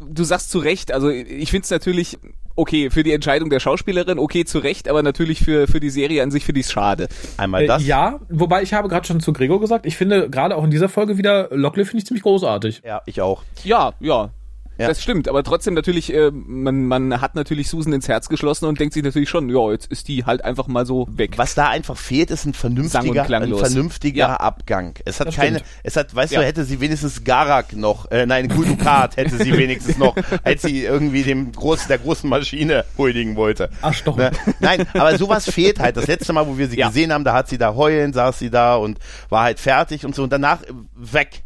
Du sagst zu Recht, also ich finde es natürlich okay für die Entscheidung der Schauspielerin, okay zu Recht, aber natürlich für, für die Serie an sich finde ich es schade. Einmal das. Äh, ja, wobei ich habe gerade schon zu Gregor gesagt, ich finde gerade auch in dieser Folge wieder Lockley finde ich ziemlich großartig. Ja, ich auch. Ja, ja. Ja. Das stimmt, aber trotzdem natürlich, äh, man, man hat natürlich Susan ins Herz geschlossen und denkt sich natürlich schon, ja, jetzt ist die halt einfach mal so weg. Was da einfach fehlt, ist ein vernünftiger, ein vernünftiger Ja. Abgang. Es hat Das keine, stimmt. es hat, weißt Ja. du, hätte sie wenigstens Garak noch, äh, nein, Guldukat (laughs) hätte sie wenigstens noch, als sie irgendwie dem groß, der großen Maschine huldigen wollte. Arschloch. Ne? Nein, aber sowas fehlt halt. Das letzte Mal, wo wir sie Ja. gesehen haben, da hat sie da heulen, saß sie da und war halt fertig und so und danach weg.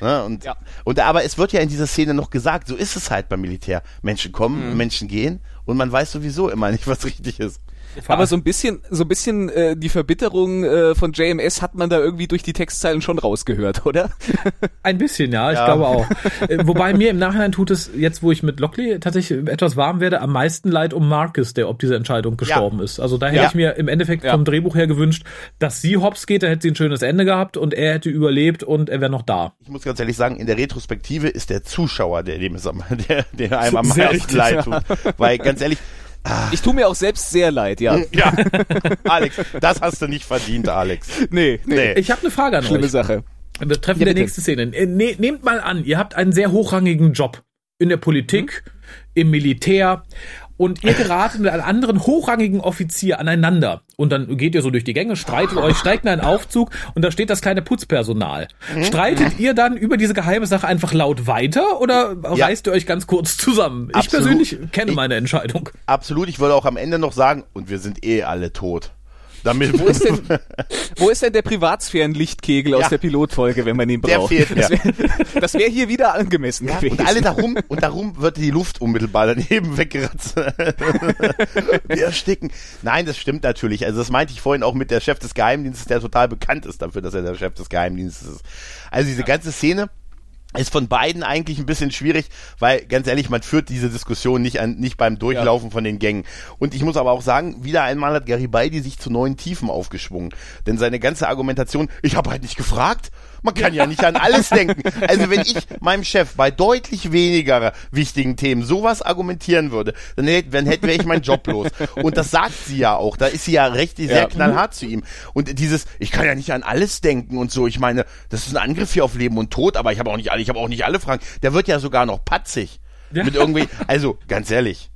Ne? Und, Ja. und aber es wird ja in dieser Szene noch gesagt, so ist es halt beim Militär. Menschen kommen, Menschen gehen und man weiß sowieso immer nicht, was richtig ist. Aber so ein bisschen, so ein bisschen äh, die Verbitterung äh, von JMS hat man da irgendwie durch die Textzeilen schon rausgehört, (laughs) oder? Ein bisschen, ja, ich Ja. glaube auch. Äh, Wobei mir im Nachhinein tut es, jetzt wo ich mit Lockley tatsächlich etwas warm werde, am meisten leid um Marcus, der ob diese Entscheidung gestorben ist. Also da hätte Ja. ich mir im Endeffekt Ja. vom Drehbuch her gewünscht, dass sie hops geht, da hätte sie ein schönes Ende gehabt und er hätte überlebt und er wäre noch da. Ich muss ganz ehrlich sagen, in der Retrospektive ist der Zuschauer, der dem es am, (laughs) der, der einem am meisten leid tut. Weil ganz ehrlich, Ich tue mir auch selbst sehr leid, ja. (laughs) ja, (laughs) Alex, das hast du nicht verdient, Alex. Nee, nee. Nee. Ich habe eine Frage an Schlimme euch. Sache. Betreffend Ja, der bitte. nächsten Szene. Äh, Ne, nehmt mal an, ihr habt einen sehr hochrangigen Job in der Politik, im Militär und ihr geratet mit einem anderen hochrangigen Offizier aneinander. Und dann geht ihr so durch die Gänge, streitet euch, steigt in einen Aufzug und da steht das kleine Putzpersonal. Streitet ihr dann über diese geheime Sache einfach laut weiter oder Ja. reißt ihr euch ganz kurz zusammen? Ich Absolut. persönlich kenne Ich- meine Entscheidung. Absolut, ich würde auch am Ende noch sagen, und wir sind eh alle tot. Damit Wo ist denn, (laughs) wo ist denn der Privatsphären-Lichtkegel aus Ja. der Pilotfolge, wenn man ihn Der braucht? fehlt mir. Das wäre (laughs) wär hier wieder angemessen gewesen. und alle darum, und darum wird die Luft unmittelbar daneben (laughs) weggeratzt. wir ersticken. Nein, das stimmt natürlich. Also das meinte ich vorhin auch mit der Chef des Geheimdienstes, der total bekannt ist dafür, dass er der Chef des Geheimdienstes ist. Also diese ganze Szene ist von beiden eigentlich ein bisschen schwierig, weil ganz ehrlich, man führt diese Diskussion nicht an, nicht beim Durchlaufen von den Gängen. Und ich muss aber auch sagen, wieder einmal hat Garibaldi sich zu neuen Tiefen aufgeschwungen. Denn seine ganze Argumentation, ich habe halt nicht gefragt, man kann ja nicht an alles (laughs) denken. Also wenn ich meinem Chef bei deutlich weniger wichtigen Themen sowas argumentieren würde, dann hätte, dann hätte wäre ich meinen Job los. Und das sagt sie ja auch. Da ist sie ja recht sehr Ja. knallhart zu ihm. Und dieses, ich kann ja nicht an alles denken und so. Ich meine, das ist ein Angriff hier auf Leben und Tod, aber ich habe auch nicht alle, ich habe auch nicht alle Fragen. Der wird ja sogar noch patzig. Ja. Mit irgendwie, also ganz ehrlich.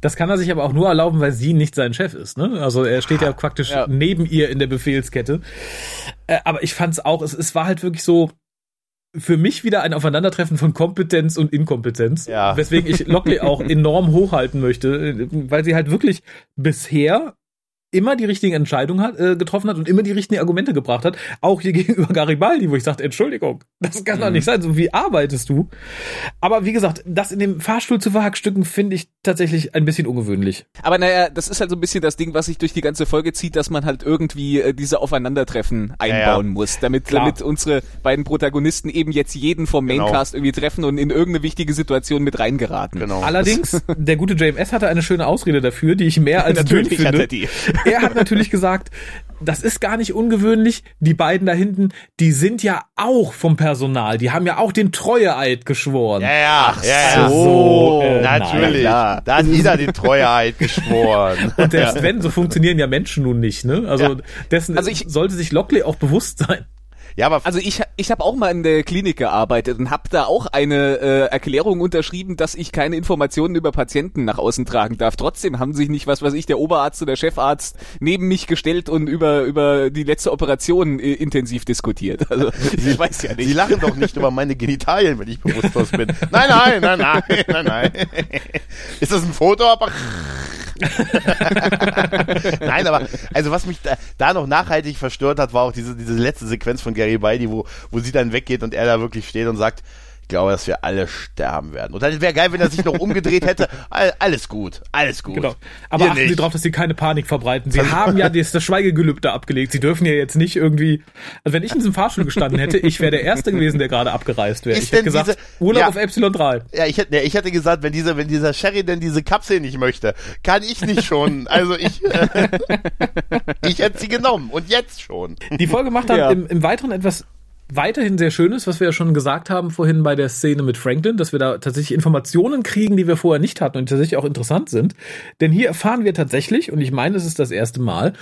Das kann er sich aber auch nur erlauben, weil sie nicht sein Chef ist. Ne? Also er steht ja praktisch Ja. neben ihr in der Befehlskette. Äh, aber ich fand es auch, es, es war halt wirklich so für mich wieder ein Aufeinandertreffen von Kompetenz und Inkompetenz. Ja. Weswegen ich Lockley auch (laughs) enorm hochhalten möchte, äh, weil sie halt wirklich bisher immer die richtigen Entscheidungen hat, äh, getroffen hat und immer die richtigen Argumente gebracht hat. Auch hier (laughs) gegenüber Garibaldi, wo ich sagte, Entschuldigung, das kann doch nicht sein. So wie arbeitest du? Aber wie gesagt, das in dem Fahrstuhl zu verhackstücken, finde ich tatsächlich ein bisschen ungewöhnlich. Aber naja, das ist halt so ein bisschen das Ding, was sich durch die ganze Folge zieht, dass man halt irgendwie äh, diese Aufeinandertreffen einbauen ja. muss, damit, Klar. damit unsere beiden Protagonisten eben jetzt jeden vom Genau. Maincast irgendwie treffen und in irgendeine wichtige Situation mit reingeraten. Genau. Allerdings, (laughs) der gute JMS hatte eine schöne Ausrede dafür, die ich mehr als (laughs) Natürlich hat finde. er die. (laughs) Er hat natürlich gesagt, das ist gar nicht ungewöhnlich. Die beiden da hinten, die sind ja auch vom Personal. Die haben ja auch den Treueeid geschworen. Ja, ja, ja, ja. so, äh, natürlich. na klar. Da hat jeder die Treueheit (laughs) geschworen. Und selbst wenn, so funktionieren ja Menschen nun nicht. Ne? Also Ja. dessen Also ich- sollte sich Lockley auch bewusst sein. Ja, aber Also ich, ich habe auch mal in der Klinik gearbeitet und habe da auch eine äh, Erklärung unterschrieben, dass ich keine Informationen über Patienten nach außen tragen darf. Trotzdem haben sich nicht, was weiß ich, der Oberarzt oder Chefarzt neben mich gestellt und über über die letzte Operation äh, intensiv diskutiert. Also (laughs) (laughs) ich weiß ja Sie nicht. lachen doch nicht über meine Genitalien, wenn ich bewusstlos bin. Nein, nein, nein, nein, nein, nein. (laughs) Ist das ein Foto? Aber nein, aber also was mich da, da noch nachhaltig verstört hat, war auch diese, diese letzte Sequenz von Gary Beide, wo, wo sie dann weggeht und er da wirklich steht und sagt, ich glaube, dass wir alle sterben werden. Und dann wäre geil, wenn er sich noch umgedreht hätte. All, alles gut, alles gut. Genau. Aber Ihr achten Sie darauf, dass Sie keine Panik verbreiten. Sie (laughs) haben ja das, das Schweigegelübde abgelegt. Sie dürfen ja jetzt nicht irgendwie. Also wenn ich in diesem Fahrstuhl gestanden hätte, ich wäre der Erste gewesen, der gerade abgereist wäre. Ich hätte gesagt, diese- Urlaub Ja. auf Epsilon 3. Ja, ich hätte, nee, ich hätte gesagt, wenn dieser, wenn dieser Sherry denn diese Kapsel nicht möchte, kann ich nicht schon. Also ich, (laughs) ich hätte sie genommen und jetzt schon. Die Folge macht dann Ja. im, im Weiteren etwas weiterhin sehr schön ist, was wir ja schon gesagt haben vorhin bei der Szene mit Franklin, dass wir da tatsächlich Informationen kriegen, die wir vorher nicht hatten und tatsächlich auch interessant sind. Denn hier erfahren wir tatsächlich, und ich meine, es ist das erste Mal,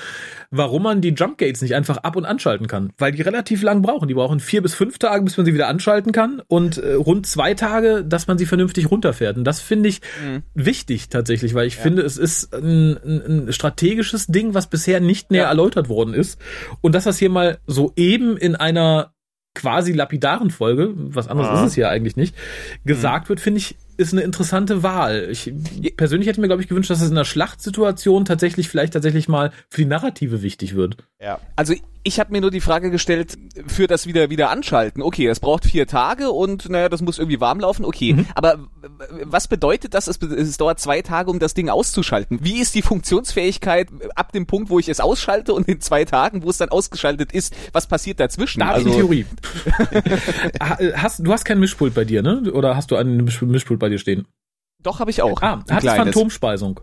warum man die Jump Gates nicht einfach ab- und anschalten kann. Weil die relativ lang brauchen. Die brauchen vier bis fünf Tage, bis man sie wieder anschalten kann und äh, rund zwei Tage, dass man sie vernünftig runterfährt. Und das finde ich mhm. wichtig tatsächlich, weil ich ja. finde, es ist ein, ein, strategisches Ding, was bisher nicht näher ja. erläutert worden ist. Und dass das hier mal so eben in einer quasi lapidaren Folge, was anderes ah. ist es hier eigentlich nicht, gesagt mhm. wird, finde ich, ist eine interessante Wahl. Ich persönlich hätte mir, glaube ich, gewünscht, dass es in einer Schlachtsituation tatsächlich vielleicht tatsächlich mal für die Narrative wichtig wird. Ja. Also ich habe mir nur die Frage gestellt, für das wieder wieder anschalten. Okay, das braucht vier Tage und naja, das muss irgendwie warm laufen. Okay, mhm. aber was bedeutet das? Es, es dauert zwei Tage, um das Ding auszuschalten. Wie ist die Funktionsfähigkeit ab dem Punkt, wo ich es ausschalte und in zwei Tagen, wo es dann ausgeschaltet ist? Was passiert dazwischen? Da also, Theorie. (laughs) hast, du hast kein Mischpult bei dir, ne? Oder hast du einen Mischpult bei dir stehen? Doch, habe ich auch. Ah, hat Phantomspeisung.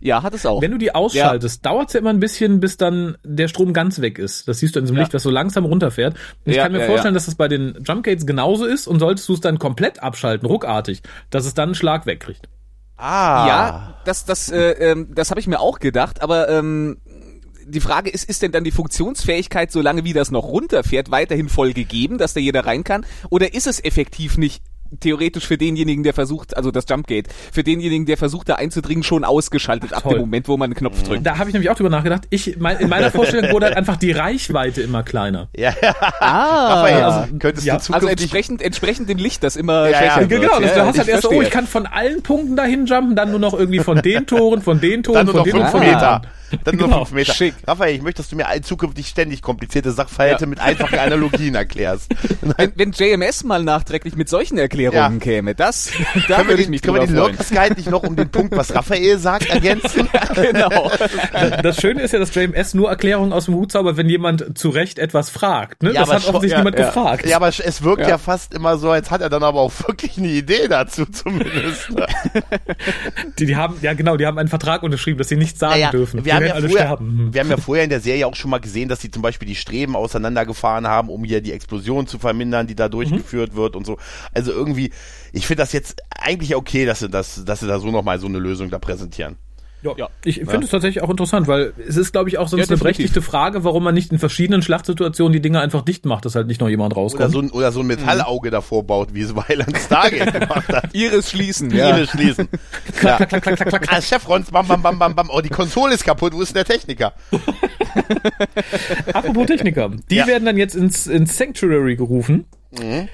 Ja, hat es auch. Wenn du die ausschaltest, ja. dauert es ja immer ein bisschen, bis dann der Strom ganz weg ist. Das siehst du in diesem ja. Licht, was so langsam runterfährt. Und ich ja, kann mir vorstellen, dass das bei den Jumpgates genauso ist und solltest du es dann komplett abschalten, ruckartig, dass es dann einen Schlag wegkriegt. Ah. Ja, das, das, äh, ähm, das habe ich mir auch gedacht, aber ähm, die Frage ist, ist denn dann die Funktionsfähigkeit, solange wie das noch runterfährt, weiterhin voll gegeben, dass da jeder rein kann? Oder ist es effektiv nicht theoretisch für denjenigen, der versucht, also das Jumpgate, für denjenigen, der versucht, da einzudringen, schon ausgeschaltet Ach, ab dem Moment, wo man einen Knopf drückt. Da habe ich nämlich auch drüber nachgedacht. Ich, mein, in meiner (laughs) Vorstellung wurde halt einfach die Reichweite immer kleiner. Ja, ja. Ah, Raphael, also, könntest ja. du also entsprechend, entsprechend dem Licht, das immer ja, ja, Genau, also, du hast halt erst so, oh, ich kann von allen Punkten dahin jumpen, dann nur noch irgendwie von den Toren, von den Toren, von den Toren, von den Toren. Dann genau. nur fünf Meter. Schick. Raphael, ich möchte, dass du mir zukünftig ständig komplizierte Sachverhalte ja. mit einfachen Analogien erklärst. (laughs) Wenn, wenn, JMS mal nachträglich mit solchen Erklärungen ja. käme, das, (laughs) da würde ich mich Können wir den Locus Guide nicht noch um den Punkt, was Raphael sagt, ergänzen? (laughs) ja, genau. Das Schöne ist ja, dass JMS nur Erklärungen aus dem Hut zaubert, wenn jemand zu Recht etwas fragt. Ne? Ja, das hat offensichtlich niemand gefragt. Ja, aber es wirkt ja. fast immer so, als hat er dann aber auch wirklich eine Idee dazu zumindest. (laughs) die, die haben, ja genau, die haben einen Vertrag unterschrieben, dass sie nichts sagen dürfen. Wir haben ja alle früher, sterben. Mhm. Wir haben ja vorher in der Serie auch schon mal gesehen, dass sie zum Beispiel die Streben auseinandergefahren haben, um hier die Explosion zu vermindern, die da durchgeführt mhm. wird und so. Also irgendwie, ich finde das jetzt eigentlich okay, dass sie, das, dass sie da so nochmal so eine Lösung da präsentieren. Ja, ja. ich finde ja. es tatsächlich auch interessant, weil es ist, glaube ich, auch sonst ja, eine berechtigte Frage, warum man nicht in verschiedenen Schlachtsituationen die Dinge einfach dicht macht, dass halt nicht noch jemand rauskommt. Oder so ein, oder so ein Metallauge mhm. davor baut, wie es (laughs) Weiland Stargate gemacht hat. Iris schließen, ja. Iris schließen. (laughs) klack, klack, klack, klack, klack, klack. Ah, Chefrons, bam, bam, bam, bam, bam. Oh, die Konsole ist kaputt, wo ist denn der Techniker? (laughs) Apropos Techniker. Die ja. werden dann jetzt ins, ins Sanctuary gerufen. Mhm.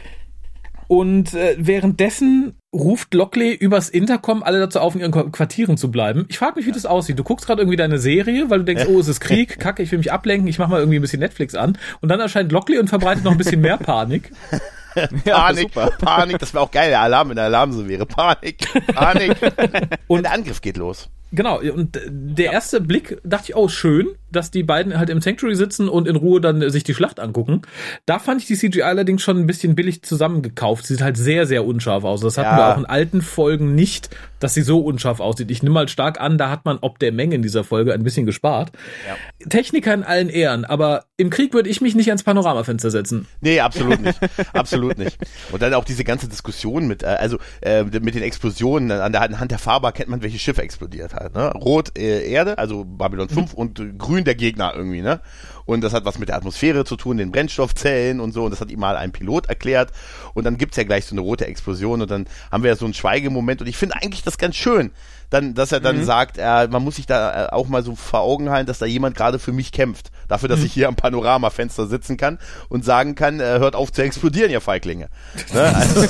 Und äh, währenddessen ruft Lockley übers Intercom alle dazu auf, in ihren Quartieren zu bleiben. Ich frage mich, wie das aussieht. Du guckst gerade irgendwie deine Serie, weil du denkst, oh, es ist Krieg, (laughs) kacke, ich will mich ablenken, ich mach mal irgendwie ein bisschen Netflix an. Und dann erscheint Lockley und verbreitet noch ein bisschen mehr Panik. (laughs) Panik, Panik, das wäre auch geil, der Alarm, wenn der Alarm so wäre. Panik, Panik. (laughs) und der Angriff geht los. Genau, und der erste Blick dachte ich, oh, schön, dass die beiden halt im Sanctuary sitzen und in Ruhe dann sich die Schlacht angucken. Da fand ich die CGI allerdings schon ein bisschen billig zusammengekauft. Sie sieht halt sehr, sehr unscharf aus. Das hatten ja. wir auch in alten Folgen nicht, dass sie so unscharf aussieht. Ich nehme mal stark an, da hat man ob der Menge in dieser Folge ein bisschen gespart. Ja. Techniker in allen Ehren, aber im Krieg würde ich mich nicht ans Panoramafenster setzen. Nee, absolut nicht. (laughs) absolut nicht. Und dann auch diese ganze Diskussion mit, äh, also äh, mit den Explosionen, an der Hand der Farbe kennt man, welche Schiffe explodiert hat. Ne? Rot äh, Erde, also Babylon 5 mhm. und grün der Gegner irgendwie, ne? Und das hat was mit der Atmosphäre zu tun, den Brennstoffzellen und so. Und das hat ihm mal ein Pilot erklärt. Und dann gibt's ja gleich so eine rote Explosion und dann haben wir ja so einen Schweigemoment. Und ich finde eigentlich das ganz schön, dann, dass er dann mhm. sagt, äh, man muss sich da äh, auch mal so vor Augen halten, dass da jemand gerade für mich kämpft. Dafür, dass mhm. ich hier am Panoramafenster sitzen kann und sagen kann, äh, hört auf zu explodieren, ihr Feiglinge. Ne? Also, (laughs)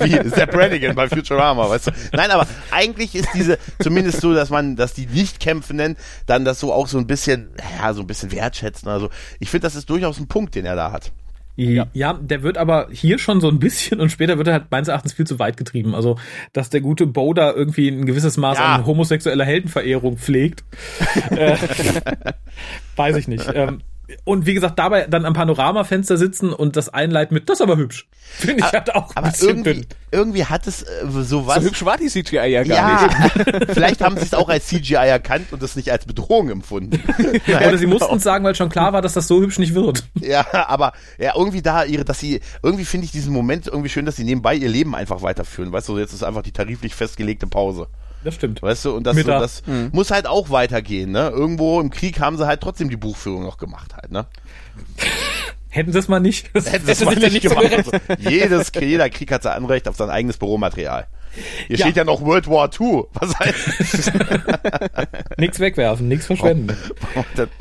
wie Sepp Brannigan bei Futurama, weißt du. Nein, aber eigentlich ist diese, zumindest so, dass man, dass die Nicht-Kämpfenden dann das so auch so ein bisschen, ja, so ein bisschen wertschätzen. Also ich finde, das ist durchaus ein Punkt, den er da hat. Ja. ja, der wird aber hier schon so ein bisschen und später wird er halt meines Erachtens viel zu weit getrieben. Also, dass der gute Bo da irgendwie ein gewisses Maß ja. an homosexueller Heldenverehrung pflegt, (laughs) äh, (laughs) weiß ich nicht. Ähm, Und wie gesagt, dabei dann am Panoramafenster sitzen und das einleiten mit, das ist aber hübsch. (laughs) Finde ich halt auch ein Aber bisschen irgendwie, dünn. irgendwie hat es äh, so was. So hübsch war die CGI ja gar ja, nicht. (laughs) vielleicht haben sie es auch als CGI erkannt und es nicht als Bedrohung empfunden. (laughs) Oder sie mussten es sagen, weil schon klar war, dass das so hübsch nicht wird. Ja, aber ja, irgendwie da ihre, dass sie, irgendwie finde ich diesen Moment irgendwie schön, dass sie nebenbei ihr Leben einfach weiterführen. Weißt du, jetzt ist einfach die tariflich festgelegte Pause. Das stimmt. Weißt du, und das, so, das muss halt auch weitergehen, ne? Irgendwo im Krieg haben sie halt trotzdem die Buchführung noch gemacht halt, ne? (laughs) Hätten sie es mal nicht. Das Hätten sie es mal nicht so gemacht. Also, jedes, jeder Krieg hat sein Anrecht auf sein eigenes Büromaterial. Hier Ja. steht ja noch World War II. Was heißt (laughs) Nichts wegwerfen, nichts verschwenden. das? (laughs)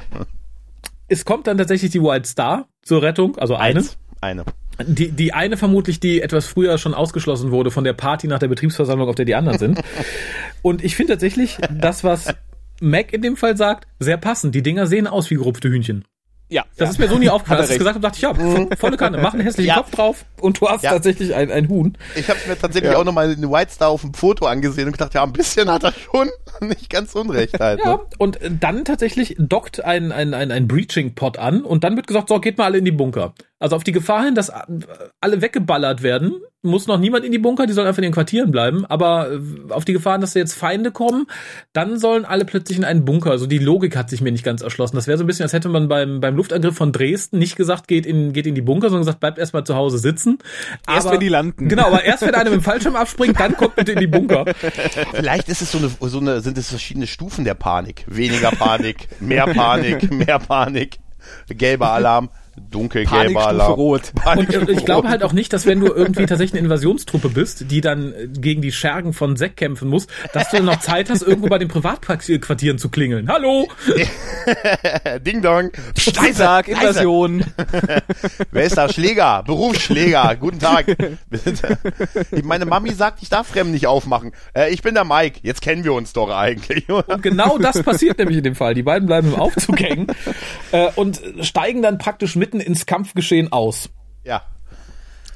Es kommt dann tatsächlich die White Star zur Rettung, also eine. Eins. Eine. Die, die eine vermutlich, die etwas früher schon ausgeschlossen wurde von der Party nach der Betriebsversammlung, auf der die anderen sind. (laughs) Und ich finde tatsächlich das, was Mac in dem Fall sagt, sehr passend. Die Dinger sehen aus wie gerupfte Hühnchen. Ja. Das ist mir so nie aufgefallen. Als ich gesagt habe, dachte ich, ja, vo- volle Kanne, mach einen hässlichen Ja. Kopf drauf und du hast Ja. tatsächlich ein, ein Huhn. Ich habe mir tatsächlich auch nochmal eine White Star auf dem Foto angesehen und gedacht, ja, ein bisschen hat er schon (laughs) nicht ganz unrecht halt. Ja, Ne? und dann tatsächlich dockt ein, ein, ein, ein Breaching-Pod an und dann wird gesagt, so, geht mal alle in die Bunker. Also auf die Gefahr hin, dass alle weggeballert werden, muss noch niemand in die Bunker, die sollen einfach in den Quartieren bleiben, aber äh, auf die Gefahr hin, dass da jetzt Feinde kommen, dann sollen alle plötzlich in einen Bunker. Also die Logik hat sich mir nicht ganz erschlossen. Das wäre so ein bisschen, als hätte man beim, beim Luftangriff von Dresden nicht gesagt, geht in, geht in die Bunker, sondern gesagt, bleibt erstmal zu Hause sitzen. Erst aber, wenn die landen. Genau, aber erst wenn einer mit dem Fallschirm abspringt, dann kommt bitte in die Bunker. Vielleicht ist es so eine, so eine, sind es verschiedene Stufen der Panik. Weniger Panik, mehr Panik, mehr Panik, gelber Alarm, dunkelgelber Panikstufe Alarm. rot. (laughs) Und äh, ich glaube halt auch nicht, dass wenn du irgendwie tatsächlich eine Invasionstruppe bist, die dann äh, gegen die Schergen von Seck kämpfen muss, dass du dann noch Zeit hast, irgendwo bei den Privatquartieren zu klingeln. Hallo! (laughs) Ding Dong. Leise. Invasion. (laughs) Wer ist da? Schläger, Berufsschläger. Guten Tag. Meine Mami sagt, ich darf Fremden nicht aufmachen. Äh, ich bin der Mike. Jetzt kennen wir uns doch eigentlich. Und genau das passiert nämlich in dem Fall. Die beiden bleiben im Aufzug hängen äh, und steigen dann praktisch mitten ins Kampfgeschehen aus. ja.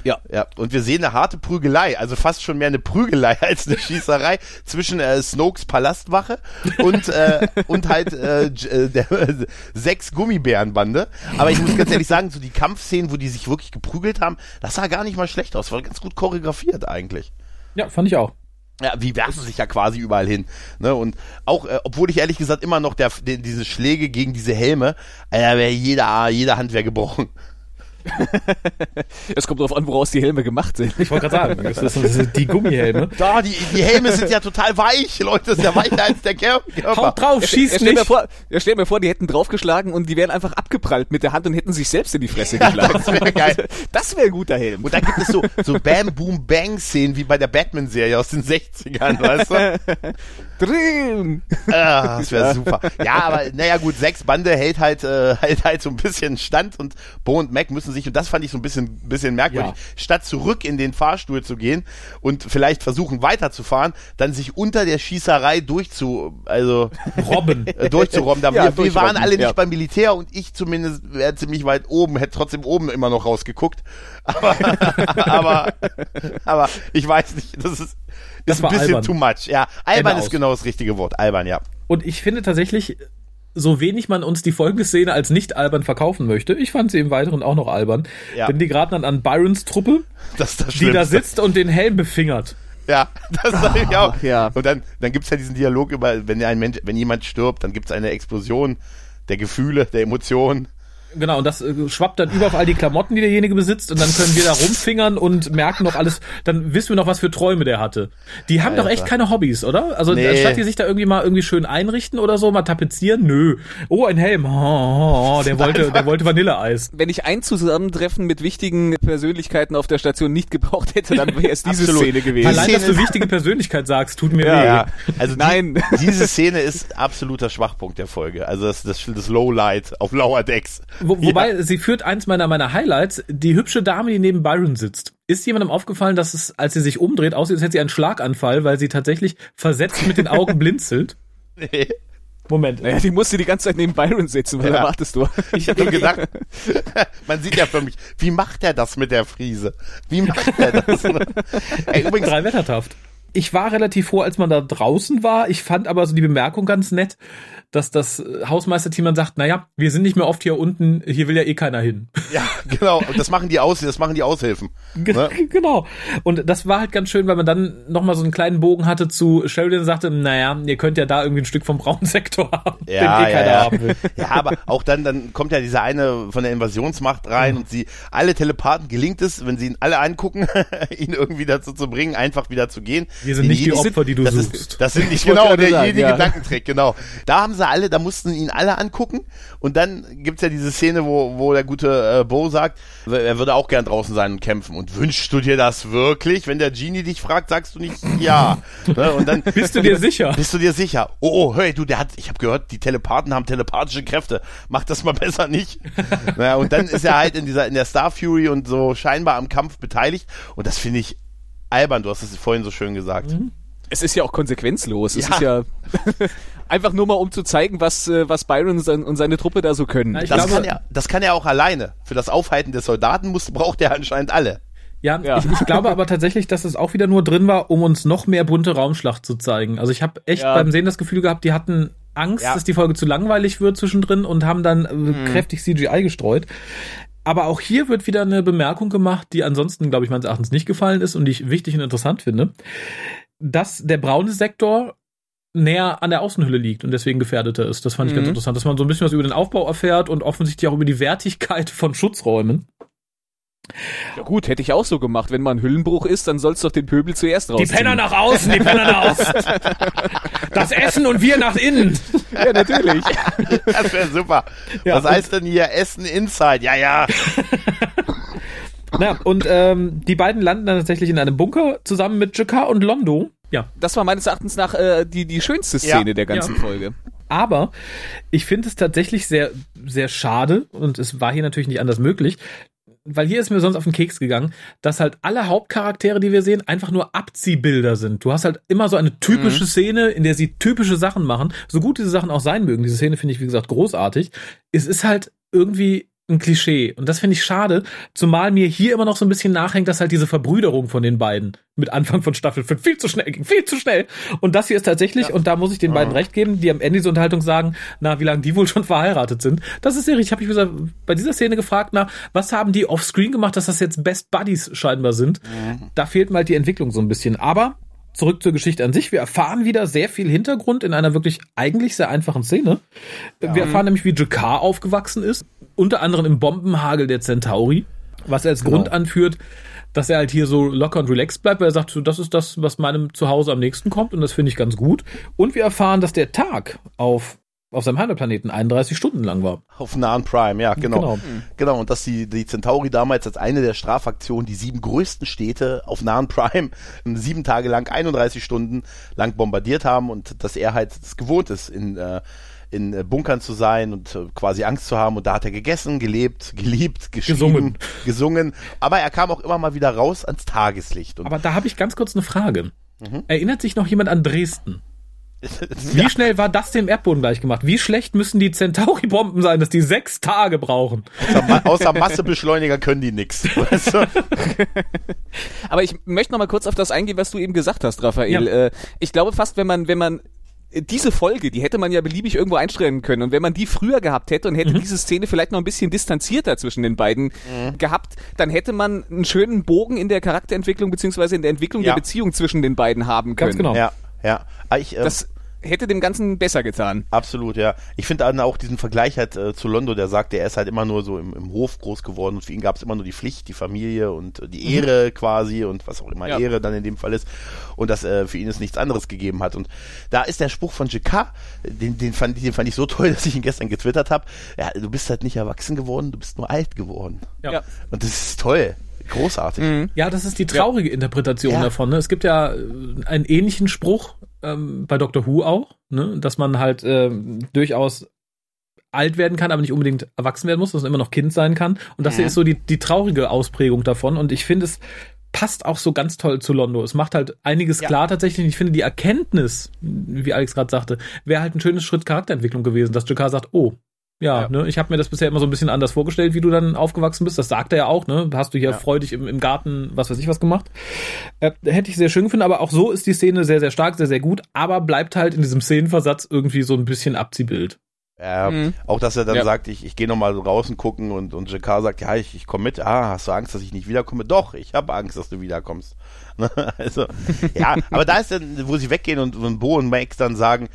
Ja. Ja, und wir sehen eine harte Prügelei, also fast schon mehr eine Prügelei (laughs) als eine Schießerei zwischen äh, Snokes Palastwache und äh, und halt äh, äh, der äh, (laughs) sechs Gummibärenbande. Aber ich muss ganz ehrlich sagen, so die Kampfszenen, wo die sich wirklich geprügelt haben, das sah gar nicht mal schlecht aus, war ganz gut choreografiert eigentlich. Ja, fand ich auch. Ja, wie werfen sich ja quasi überall hin. Ne? Und auch, äh, obwohl ich ehrlich gesagt immer noch der, den, diese Schläge gegen diese Helme, äh, wäre jeder, jede Hand wäre gebrochen. (laughs) Es kommt darauf an, woraus die Helme gemacht sind. Ich wollte gerade sagen, das, sind die Gummihelme. Da, die, die Helme sind ja total weich, Leute, das ist ja weicher als der Körper. Haut drauf, schießt stell, mir nicht. vor, ja, stell mir vor, die hätten draufgeschlagen und die wären einfach abgeprallt mit der Hand und hätten sich selbst in die Fresse geschlagen. das wäre geil. (laughs) Das wäre ein guter Helm. Und dann gibt es so, so Bam, Boom, Bang Szenen wie bei der Batman-Serie aus den 60ern, weißt du? (laughs) Drin. Ah, das wäre super. Ja, aber naja gut, sechs Bande hält halt, äh, hält halt so ein bisschen Stand und Bo und Mac müssen sich, und das fand ich so ein bisschen, bisschen merkwürdig, Ja. statt zurück in den Fahrstuhl zu gehen und vielleicht versuchen weiterzufahren, dann sich unter der Schießerei durchzu, also Robben. (laughs) äh, durchzurobben. Da Ja, wir, wir waren alle nicht ja. beim Militär und ich zumindest wäre ziemlich weit oben, hätte trotzdem oben immer noch rausgeguckt. (laughs) Aber, aber, aber ich weiß nicht, das ist, Das ist ein bisschen albern. too much. Ja, albern Ende ist aus. genau das richtige Wort. Albern, ja. Und ich finde tatsächlich, so wenig man uns die folgende Szene als nicht albern verkaufen möchte, ich fand sie im Weiteren auch noch albern. Ja. Denn die geraten dann an Byrons Truppe, Das ist das die da sitzt und den Helm befingert. Ja, (laughs) das sag ich auch. ja. Und dann, dann gibt's ja diesen Dialog über, wenn ein Mensch, wenn jemand stirbt, dann gibt's eine Explosion der Gefühle, der Emotionen. Genau, und das äh, schwappt dann über auf all die Klamotten, die derjenige besitzt, und dann können wir da rumfingern und merken noch alles, dann wissen wir noch, was für Träume der hatte. Die haben doch echt Alter. keine Hobbys, oder? Also Nee. anstatt die sich da irgendwie mal irgendwie schön einrichten oder so, mal tapezieren, nö. Oh, ein Helm, oh, oh, oh, der wollte, der wollte Vanilleeis. Wenn ich ein Zusammentreffen mit wichtigen Persönlichkeiten auf der Station nicht gebraucht hätte, dann wäre es diese Absolut. Szene gewesen. Allein, dass du wichtige Persönlichkeit sagst, tut mir Ja, weh. ja. Also Nein. Die, diese Szene ist absoluter Schwachpunkt der Folge. Also das, das, das Lowlight auf Lower Decks. Wo, wobei, sie führt eins meiner, meiner Highlights, die hübsche Dame, die neben Byron sitzt. Ist jemandem aufgefallen, dass es, als sie sich umdreht, aussieht, als hätte sie einen Schlaganfall, weil sie tatsächlich versetzt mit den Augen blinzelt? (laughs) Nee. Moment. Naja, die musste die ganze Zeit neben Byron sitzen, was Ja. erwartest du? Ich habe nur gedacht, (laughs) man sieht ja für mich, wie macht er das mit der Friese? Wie macht er das? (laughs) Ey, übrigens, Drei Wettertaft. ich war relativ froh, als man da draußen war. Ich fand aber so die Bemerkung ganz nett, dass das Hausmeisterteam dann sagt, naja, wir sind nicht mehr oft hier unten, hier will ja eh keiner hin. Ja, (laughs) genau. Und das machen die aus, das machen die Aushilfen. Ne? (laughs) Genau. Und das war halt ganz schön, weil man dann nochmal so einen kleinen Bogen hatte zu Sheridan und sagte, naja, ihr könnt ja da irgendwie ein Stück vom braunen Sektor (laughs) haben, ja, den eh keiner ja. haben will. Ja, aber auch dann, dann kommt ja dieser eine von der Invasionsmacht rein mhm. und sie, alle Telepathen gelingt es, wenn sie ihn alle angucken, ihn irgendwie dazu zu bringen, einfach wieder zu gehen. Wir sind nicht die Opfer, die du das suchst. Ist, das sind nicht genau der sagen, jede ja. Gedankentrick, genau. Da haben sie alle, da mussten ihn alle angucken und dann gibt's ja diese Szene, wo, wo der gute äh, Bo sagt, er würde auch gern draußen sein und kämpfen und wünschst du dir das wirklich? Wenn der Genie dich fragt, sagst du nicht ja. (laughs) ne? Und dann bist du dir sicher? Bist du dir sicher? Oh, oh hey, du, der hat, ich habe gehört, die Telepathen haben telepathische Kräfte. Mach das mal (laughs) besser nicht. naja, und dann ist er halt in dieser in der Star Fury und so scheinbar am Kampf beteiligt und das finde ich albern, du hast es vorhin so schön gesagt. Mhm. Es ist ja auch konsequenzlos. Es ja. ist ja (laughs) einfach nur mal, um zu zeigen, was, äh, was Byron und seine Truppe da so können. Na, das, glaube, kann er, das kann er auch alleine. Für das Aufhalten der Soldaten muss, braucht er anscheinend alle. Ja, ja. Ich, ich, glaube aber tatsächlich, dass es auch wieder nur drin war, um uns noch mehr bunte Raumschlacht zu zeigen. Also ich habe echt ja. beim Sehen das Gefühl gehabt, die hatten Angst, ja. dass die Folge zu langweilig wird zwischendrin und haben dann mhm. kräftig CGI gestreut. Aber auch hier wird wieder eine Bemerkung gemacht, die ansonsten, glaube ich, meines Erachtens nicht gefallen ist und die ich wichtig und interessant finde, dass der braune Sektor näher an der Außenhülle liegt und deswegen gefährdeter ist. Das fand ich mhm. ganz interessant, dass man so ein bisschen was über den Aufbau erfährt und offensichtlich auch über die Wertigkeit von Schutzräumen. Ja gut, hätte ich auch so gemacht. Wenn man Hüllenbruch ist, dann soll's doch den Pöbel zuerst rausziehen. Die Penner nach außen, die Penner nach außen. (laughs) Das Essen und wir nach innen. Ja, natürlich. (laughs) Das wäre super. Ja, Was heißt denn hier Essen Inside? Ja, ja. (laughs) Na, und ähm, die beiden landen dann tatsächlich in einem Bunker zusammen mit Jakar und Londo. Ja. Das war meines Erachtens nach äh, die, die schönste Szene ja. der ganzen ja. Folge. Aber ich finde es tatsächlich sehr, sehr schade, und es war hier natürlich nicht anders möglich, weil hier ist mir sonst auf den Keks gegangen, dass halt alle Hauptcharaktere, die wir sehen, einfach nur Abziehbilder sind. Du hast halt immer so eine typische mhm. Szene, in der sie typische Sachen machen. So gut diese Sachen auch sein mögen, diese Szene finde ich, wie gesagt, großartig. Es ist halt irgendwie ein Klischee. Und das finde ich schade, zumal mir hier immer noch so ein bisschen nachhängt, dass halt diese Verbrüderung von den beiden mit Anfang von Staffel 5 viel zu schnell ging, viel zu schnell. Und das hier ist tatsächlich, ja. und da muss ich den ja. beiden recht geben, die am Ende dieser Unterhaltung sagen, na, wie lange die wohl schon verheiratet sind. Das ist sehr richtig. Ich habe mich bei dieser Szene gefragt, na, was haben die offscreen gemacht, dass das jetzt Best Buddies scheinbar sind? Mhm. Da fehlt mal die Entwicklung so ein bisschen. Aber zurück zur Geschichte an sich. Wir erfahren wieder sehr viel Hintergrund in einer wirklich eigentlich sehr einfachen Szene. Ja. Wir erfahren nämlich, wie Jakar aufgewachsen ist, unter anderem im Bombenhagel der Centauri, was er als genau. Grund anführt, dass er halt hier so locker und relaxed bleibt, weil er sagt, so, das ist das, was meinem Zuhause am nächsten kommt und das finde ich ganz gut. Und wir erfahren, dass der Tag auf auf seinem Heimatplaneten 31 Stunden lang war. Auf Nahen Prime, ja, genau. Genau, genau. und dass die, die Centauri damals als eine der Strafaktionen die sieben größten Städte auf Nahen Prime (laughs) sieben Tage lang, 31 Stunden lang bombardiert haben und dass er halt es gewohnt ist, in, äh, in äh, Bunkern zu sein und äh, quasi Angst zu haben. Und da hat er gegessen, gelebt, geliebt, gesungen. gesungen. Aber er kam auch immer mal wieder raus ans Tageslicht. Und Aber da habe ich ganz kurz eine Frage. Mhm. Erinnert sich noch jemand an Dresden? (laughs) Wie schnell war das dem Erdboden gleich gemacht? Wie schlecht müssen die Centauri-Bomben sein, dass die sechs Tage brauchen? Außer, außer Massebeschleuniger können die nix. (laughs) Weißt du? Aber ich möchte noch mal kurz auf das eingehen, was du eben gesagt hast, Raphael. Ja. Äh, ich glaube fast, wenn man, wenn man diese Folge, die hätte man ja beliebig irgendwo einstellen können. Und wenn man die früher gehabt hätte und hätte mhm. diese Szene vielleicht noch ein bisschen distanzierter zwischen den beiden mhm. gehabt, dann hätte man einen schönen Bogen in der Charakterentwicklung beziehungsweise in der Entwicklung ja. der Beziehung zwischen den beiden haben können. Ganz genau. Ja, ja. Ah, ich, ähm, das, hätte dem Ganzen besser getan. Absolut, ja. Ich finde dann auch diesen Vergleich halt äh, zu Londo, der sagt, er ist halt immer nur so im, im Hof groß geworden und für ihn gab es immer nur die Pflicht, die Familie und äh, die mhm. Ehre mhm. quasi und was auch immer ja. Ehre dann in dem Fall ist und dass äh, für ihn es nichts anderes gegeben hat. Und da ist der Spruch von JK, den, den, fand, den fand ich so toll, (laughs) dass ich ihn gestern getwittert habe. Ja, du bist halt nicht erwachsen geworden, du bist nur alt geworden. Ja. Und das ist toll. Großartig. Mhm. Ja, das ist die traurige ja. Interpretation ja. davon. Ne? Es gibt ja äh, einen ähnlichen Spruch ähm, bei Doctor Who auch, ne? dass man halt äh, durchaus alt werden kann, aber nicht unbedingt erwachsen werden muss, dass man immer noch Kind sein kann. Und das mhm. hier ist so die, die traurige Ausprägung davon. Und ich finde, es passt auch so ganz toll zu Londo. Es macht halt einiges ja. klar tatsächlich. Ich finde, die Erkenntnis, wie Alex gerade sagte, wäre halt ein schönes Schritt Charakterentwicklung gewesen, dass Jakar sagt, oh, Ja, ne, ich habe mir das bisher immer so ein bisschen anders vorgestellt, wie du dann aufgewachsen bist. Das sagt er ja auch, ne? Hast du hier freudig im, im Garten, was weiß ich was gemacht. Äh, hätte ich sehr schön gefunden, aber auch so ist die Szene sehr, sehr stark, sehr, sehr gut, aber bleibt halt in diesem Szenenversatz irgendwie so ein bisschen Abziehbild. Ja, Mhm. Auch, dass er dann Ja. sagt, ich, ich gehe nochmal draußen gucken und, und Jakar sagt, ja, ich, ich komme mit. Ah, hast du Angst, dass ich nicht wiederkomme? Doch, ich habe Angst, dass du wiederkommst. (laughs) Also, ja, aber da ist dann, wo sie weggehen und, und Bo und Max dann sagen,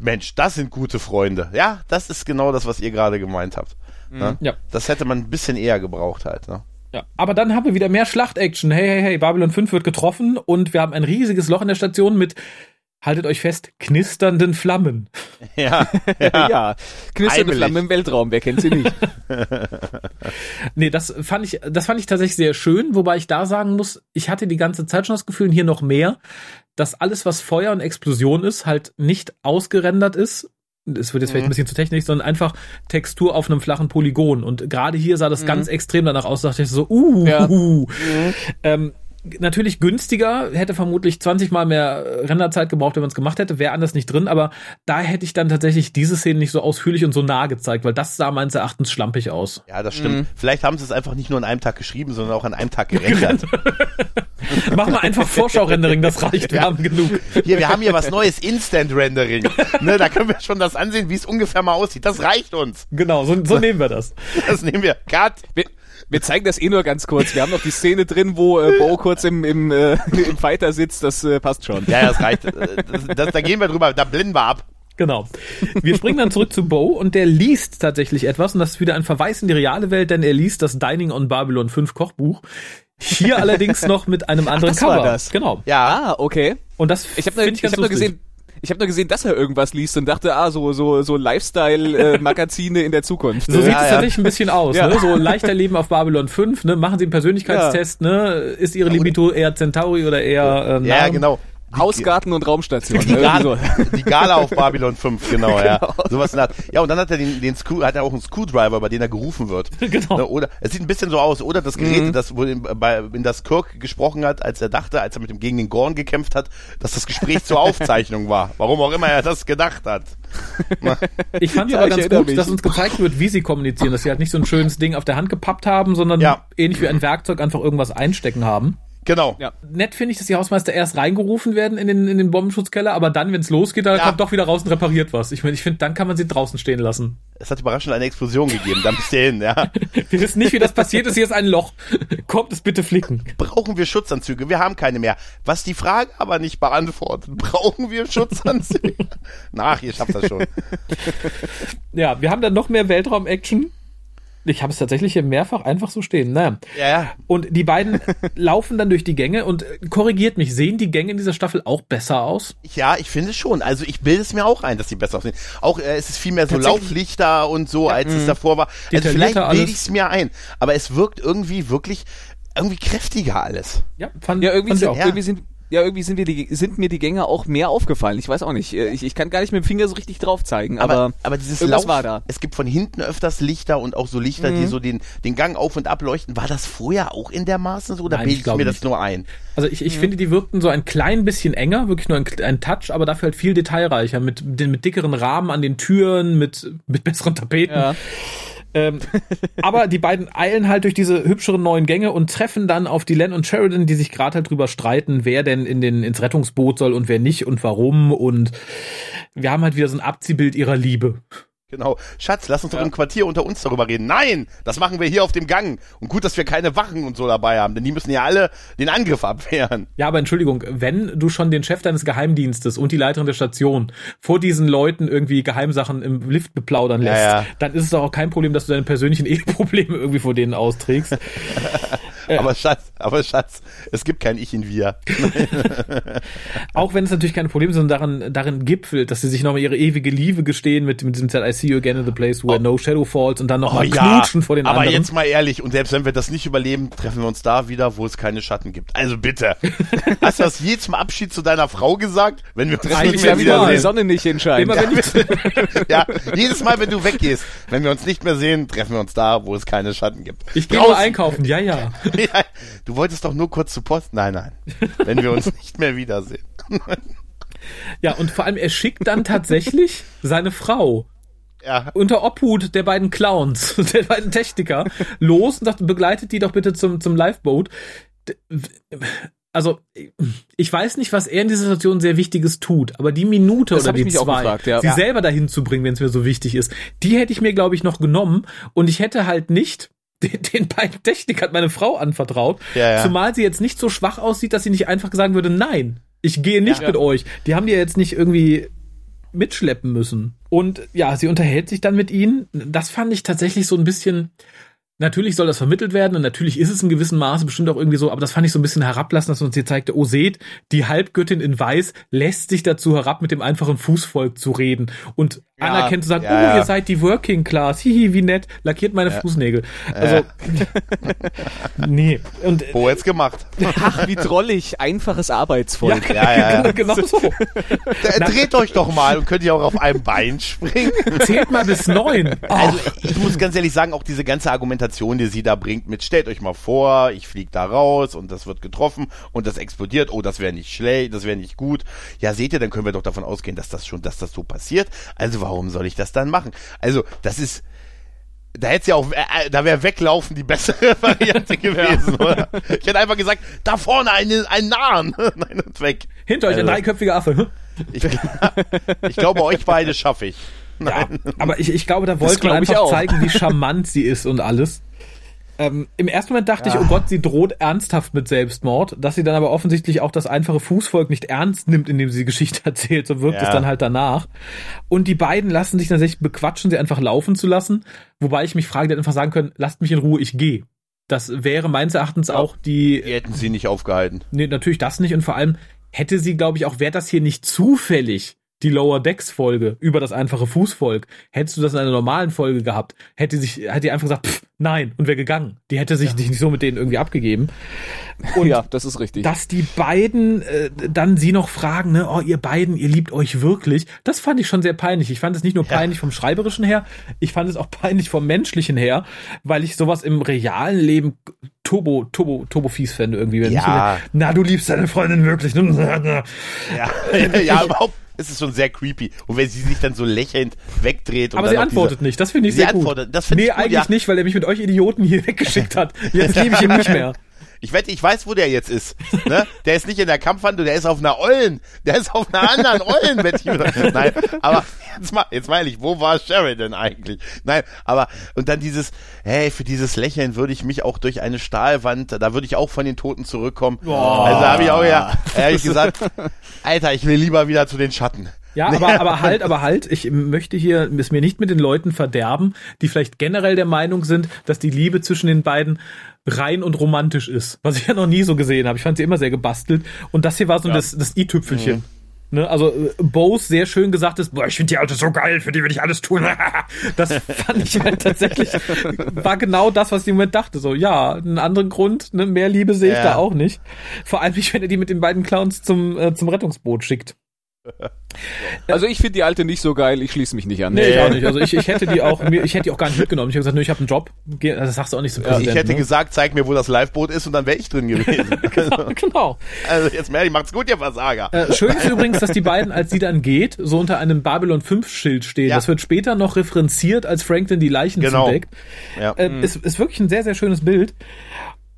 Mensch, das sind gute Freunde. Ja, das ist genau das, was ihr gerade gemeint habt. Ne? Ja. Das hätte man ein bisschen eher gebraucht halt. Ne? Ja, aber dann haben wir wieder mehr Schlachtaction. Hey, hey, hey, Babylon 5 wird getroffen und wir haben ein riesiges Loch in der Station mit, haltet euch fest, knisternden Flammen. (laughs) Ja, Ja, ja. knisternde Heimelig. Flamme im Weltraum, wer kennt sie nicht? (laughs) Nee, das fand ich, das fand ich tatsächlich sehr schön, wobei ich da sagen muss, ich hatte die ganze Zeit schon das Gefühl, und hier noch mehr, dass alles, was Feuer und Explosion ist, halt nicht ausgerendert ist. Es wird jetzt vielleicht ein bisschen zu technisch, sondern einfach Textur auf einem flachen Polygon. Und gerade hier sah das ganz extrem danach aus, dachte ich so, uh, Ja. uh. Ähm, natürlich günstiger, hätte vermutlich 20 mal mehr äh, Renderzeit gebraucht, wenn man es gemacht hätte, wäre anders nicht drin, aber da hätte ich dann tatsächlich diese Szene nicht so ausführlich und so nah gezeigt, weil das sah meines Erachtens schlampig aus. ja, das stimmt. Vielleicht haben sie es einfach nicht nur an einem Tag geschrieben, sondern auch an einem Tag gerendert. (laughs) Machen wir einfach Vorschau-Rendering, das reicht, wir Ja. haben genug. Hier, wir haben hier was Neues, Instant Rendering. Ne, da können wir schon das ansehen, wie es ungefähr mal aussieht. Das reicht uns. Genau, so, so nehmen wir das. Das nehmen wir. Cut. Wir, zeigen das eh nur ganz kurz. Wir haben noch die Szene drin, wo äh, Bo kurz im, im, äh, (laughs) im Fighter sitzt, das äh, passt schon. Ja, das reicht. Äh, Das, das, da gehen wir drüber, da blenden wir ab. Genau. Wir springen dann zurück zu Bo und der liest tatsächlich etwas und das ist wieder ein Verweis in die reale Welt, denn er liest das Dining on Babylon 5 Kochbuch. Hier allerdings noch mit einem anderen das war Cover. das. Genau. Ja, Ah, okay. Und das Ich habe nur, ich hab nur gesehen, ich habe nur gesehen, dass er irgendwas liest und dachte, ah, so so so Lifestyle-Magazine in der Zukunft. So Äh, sieht Ja, es ja. tatsächlich ein bisschen aus, Ja. ne? So leichter Leben auf Babylon 5, ne? Machen Sie einen Persönlichkeitstest, ne? Ist Ihre Libido eher Centauri oder eher äh, ja, genau. Hausgarten und Raumstation. Die irgendwie Gala, so. die Gala auf Babylon 5, (laughs) genau, ja. Sowas in der Art. Ja, und dann hat er den, den Screw, hat er auch einen Screwdriver, bei dem er gerufen wird. (laughs) Genau. Ne, Oder, es sieht ein bisschen so aus, oder das Gerät, das wohl in, bei, in das Kirk gesprochen hat, als er dachte, als er mit dem gegen den Gorn gekämpft hat, dass das Gespräch zur Aufzeichnung war. Warum auch immer er das gedacht hat. (laughs) Ich fand es aber ganz gut, mich. dass uns gezeigt wird, wie sie kommunizieren, dass sie halt nicht so ein schönes Ding auf der Hand gepappt haben, sondern Ja. ähnlich wie ein Werkzeug einfach irgendwas einstecken haben. Genau. Ja. Nett finde ich, dass die Hausmeister erst reingerufen werden in den, in den Bombenschutzkeller, aber dann, wenn es losgeht, da Ja. kommt doch wieder raus und repariert was. Ich meine, ich finde, dann kann man sie draußen stehen lassen. Es hat überraschend eine Explosion gegeben, da bist du hin, ja. (laughs) Wir wissen nicht, wie das passiert ist. Hier ist ein Loch. (laughs) Kommt es bitte flicken. Brauchen wir Schutzanzüge? Wir haben keine mehr. Was die Frage aber nicht beantwortet. (laughs) Brauchen wir Schutzanzüge? Nach, ihr schafft das schon. Ja, wir haben dann noch mehr Weltraum-Action. Ich habe es tatsächlich hier mehrfach einfach so stehen. Naja. Ja, ja. Und die beiden (laughs) laufen dann durch die Gänge und äh, korrigiert mich, sehen die Gänge in dieser Staffel auch besser aus? Ja, ich finde schon. Also ich bilde es mir auch ein, dass die besser aussehen. Auch äh, es ist viel mehr so. Lauflichter und so, als es davor war. Also vielleicht bilde ich es mir ein. Aber es wirkt irgendwie wirklich irgendwie kräftiger alles. Ja, fand, Ja, irgendwie fand ich sind, auch. Ja. irgendwie sind ja, irgendwie sind, wir die, sind mir die Gänge auch mehr aufgefallen. Ich weiß auch nicht. Äh, Ich, ich kann gar nicht mit dem Finger so richtig drauf zeigen, aber, Aber, aber dieses Lauf, war da. es gibt von hinten öfters Lichter und auch so Lichter, die so den, den Gang auf und ab leuchten. War das vorher auch in der Maßen so oder bilde ich ich mir das nicht. nur ein? Also ich, ich finde, die wirkten so ein klein bisschen enger, wirklich nur ein, ein Touch, aber dafür halt viel detailreicher, mit, den, mit dickeren Rahmen an den Türen, mit, mit besseren Tapeten. Ja. Ähm, aber die beiden eilen halt durch diese hübscheren neuen Gänge und treffen dann auf die Len und Sheridan, die sich gerade halt drüber streiten, wer denn in den, ins Rettungsboot soll und wer nicht und warum. Und wir haben halt wieder so ein Abziehbild ihrer Liebe. Genau. Schatz, lass uns doch im Quartier unter uns darüber reden. Nein, das machen wir hier auf dem Gang. Und gut, dass wir keine Wachen und so dabei haben, denn die müssen ja alle den Angriff abwehren. Ja, aber Entschuldigung, wenn du schon den Chef deines Geheimdienstes und die Leiterin der Station vor diesen Leuten irgendwie Geheimsachen im Lift beplaudern Ja, lässt, ja. dann ist es doch auch kein Problem, dass du deine persönlichen (laughs) Eheprobleme irgendwie vor denen austrägst. (laughs) Aber Schatz, aber Schatz, es gibt kein Ich in Wir. (laughs) Auch wenn es natürlich keine Probleme sind, sondern darin, darin gipfelt, dass sie sich nochmal ihre ewige Liebe gestehen mit, mit diesem Zeit I see you again in the place where no shadow falls und dann nochmal knutschen vor den Oh aber anderen. jetzt mal ehrlich, und selbst wenn wir das nicht überleben, treffen wir uns da wieder, wo es keine Schatten gibt. Also bitte. (laughs) Hast du das je zum Abschied zu deiner Frau gesagt? Wenn wir uns Eigentlich nicht ja mehr wieder die. Sonne nicht hinscheint. Immer wenn ich, (laughs) Ja, jedes Mal, wenn du weggehst, wenn wir uns nicht mehr sehen, treffen wir uns da, wo es keine Schatten gibt. ich gehe nur einkaufen, ja, ja. (laughs) Ja, du wolltest doch nur kurz zur Post. Nein, nein. Wenn wir uns nicht mehr wiedersehen. Ja, und vor allem, er schickt dann tatsächlich seine Frau ja. unter Obhut der beiden Clowns, (laughs) der beiden Techniker, los und sagt, begleitet die doch bitte zum, zum Lifeboat. Also, ich weiß nicht, was er in dieser Situation sehr Wichtiges tut, aber die Minute das oder die zwei, gefragt, ja. sie ja. selber dahin zu bringen, wenn es mir so wichtig ist, die hätte ich mir, glaube ich, noch genommen und ich hätte halt nicht den, den beiden Technikern meine Frau anvertraut, ja, ja. zumal sie jetzt nicht so schwach aussieht, dass sie nicht einfach sagen würde, nein, ich gehe nicht mit euch. Die haben die ja jetzt nicht irgendwie mitschleppen müssen. Und ja, sie unterhält sich dann mit ihnen. Das fand ich tatsächlich so ein bisschen, Natürlich soll das vermittelt werden und natürlich ist es in gewissem Maße bestimmt auch irgendwie so, aber das fand ich so ein bisschen herablassen, dass uns hier zeigte, oh seht, die Halbgöttin in Weiß lässt sich dazu herab, mit dem einfachen Fußvolk zu reden und ja, anerkennt zu sagen, ja, oh, ja. ihr seid die Working Class, hihi, wie nett, lackiert meine Fußnägel. Also, (laughs) nee. Und, Wo jetzt gemacht? Ach, wie drollig, einfaches Arbeitsvolk. Ja, ja, ja. genau so. Dreht euch doch mal und könnt ihr auch auf einem Bein springen. Zählt mal bis neun. (laughs) Also, ich muss ganz ehrlich sagen, auch diese ganze Argumentation Argumentation, die sie da bringt, mit stellt euch mal vor, ich fliege da raus und das wird getroffen und das explodiert, oh, das wäre nicht schlecht, das wäre nicht gut. Ja, seht ihr, dann können wir doch davon ausgehen, dass das schon, dass das so passiert. Also warum soll ich das dann machen? Also, das ist, da hätte ja auch, äh, da wäre weglaufen die bessere (laughs) Variante gewesen, oder? Ich hätte einfach gesagt, da vorne einen, einen Nahen. (laughs) Nein, und weg. Hinter euch also, ein dreiköpfiger Affe. Ich, (laughs) ich glaube, euch beide schaffe ich. Ja, aber ich, ich glaube, da wollte man einfach zeigen, wie charmant sie ist und alles. Ähm, Im ersten Moment dachte ja. ich, oh Gott, sie droht ernsthaft mit Selbstmord, dass sie dann aber offensichtlich auch das einfache Fußvolk nicht ernst nimmt, indem sie die Geschichte (laughs) erzählt, so wirkt ja. es dann halt danach. Und die beiden lassen sich tatsächlich bequatschen, sie einfach laufen zu lassen, wobei ich mich frage, die hätten einfach sagen können, lasst mich in Ruhe, ich gehe. Das wäre meines Erachtens ja, auch die. Die hätten sie nicht aufgehalten. Nee, natürlich das nicht und vor allem hätte sie, glaube ich, auch, wäre das hier nicht zufällig die Lower Decks Folge über das einfache Fußvolk. Hättest du das in einer normalen Folge gehabt, hätte sich, hätte die einfach gesagt, pff, nein, und wäre gegangen. Die hätte sich ja. nicht so mit denen irgendwie abgegeben. Und ja, das ist richtig. Dass die beiden äh, dann sie noch fragen, ne, oh, ihr beiden, ihr liebt euch wirklich, das fand ich schon sehr peinlich. Ich fand es nicht nur peinlich ja. vom Schreiberischen her, ich fand es auch peinlich vom Menschlichen her, weil ich sowas im realen Leben Turbo, Turbo, Turbo fies fände irgendwie. Wenn ja. Ich, na, du liebst deine Freundin wirklich. (laughs) ja, (laughs) ja, ja überhaupt ist es schon sehr creepy. Und wenn sie sich dann so lächelnd wegdreht. Aber sie antwortet diese, nicht. Das finde ich sehr antwortet, gut. Das nee, ich gut, eigentlich ja. nicht, weil er mich mit euch Idioten hier (laughs) weggeschickt hat. (laughs) Jetzt liebe ich ihn nicht mehr. Ich wette, ich weiß, wo der jetzt ist. Ne? Der ist nicht in der Kampfhandlung, der ist auf einer Ollen. Der ist auf einer anderen Ollen, Nein, aber jetzt mal, jetzt meine ich, wo war Sheridan eigentlich? Nein, aber, und dann dieses, hey, für dieses Lächeln würde ich mich auch durch eine Stahlwand, da würde ich auch von den Toten zurückkommen. Oh. Also habe ich auch ja, ehrlich gesagt, Alter, ich will lieber wieder zu den Schatten. Ja, aber, (laughs) aber halt, aber halt, ich möchte hier es mir nicht mit den Leuten verderben, die vielleicht generell der Meinung sind, dass die Liebe zwischen den beiden rein und romantisch ist. Was ich ja noch nie so gesehen habe. Ich fand sie immer sehr gebastelt. Und das hier war so ja. das, das i-Tüpfelchen. Mhm. Ne, also äh, Bose sehr schön gesagt ist, boah, ich finde die Alte so geil, für die würde ich alles tun. (laughs) das fand ich halt tatsächlich, war genau das, was ich im Moment dachte. So, ja, einen anderen Grund, ne, mehr Liebe sehe ich ja. da auch nicht. Vor allem nicht, wenn er die mit den beiden Clowns zum, äh, zum Rettungsboot schickt. Also ich finde die alte nicht so geil, ich schließe mich nicht an. Nee, ich auch nicht. Also ich, ich hätte die auch, ich hätte die auch gar nicht mitgenommen. Ich habe gesagt, nö, ich habe einen Job. Also das sagst du auch nicht zum Präsidenten. Ich hätte ne? gesagt, zeig mir, wo das Liveboot ist und dann wäre ich drin gewesen. (laughs) genau, genau. Also jetzt mehr, ich macht's gut, ihr Versager. Äh, schön ist übrigens, dass die beiden, als sie dann geht, so unter einem Babylon 5 Schild stehen. Ja. Das wird später noch referenziert, als Franklin die Leichen genau. zudeckt. Ja. Äh, mhm. ist, ist wirklich ein sehr, sehr schönes Bild.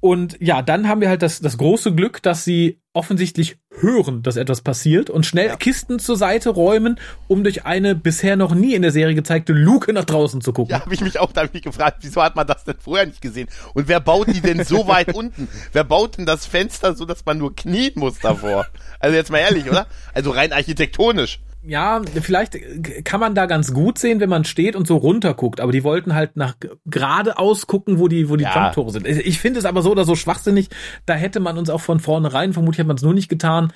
Und ja, dann haben wir halt das, das große Glück, dass sie offensichtlich hören, dass etwas passiert und schnell ja. Kisten zur Seite räumen, um durch eine bisher noch nie in der Serie gezeigte Luke nach draußen zu gucken. Ja, habe ich mich auch da gefragt, wieso hat man das denn vorher nicht gesehen? Und wer baut die denn so weit (laughs) unten? Wer baut denn das Fenster so, dass man nur knien muss davor? Also jetzt mal ehrlich, oder? Also rein architektonisch ja, vielleicht kann man da ganz gut sehen, wenn man steht und so runter guckt, aber die wollten halt nach geradeaus gucken, wo die, wo die ja. Jumptore sind. Ich finde es aber so oder so schwachsinnig, da hätte man uns auch von vornherein, vermutlich hat man es nur nicht getan,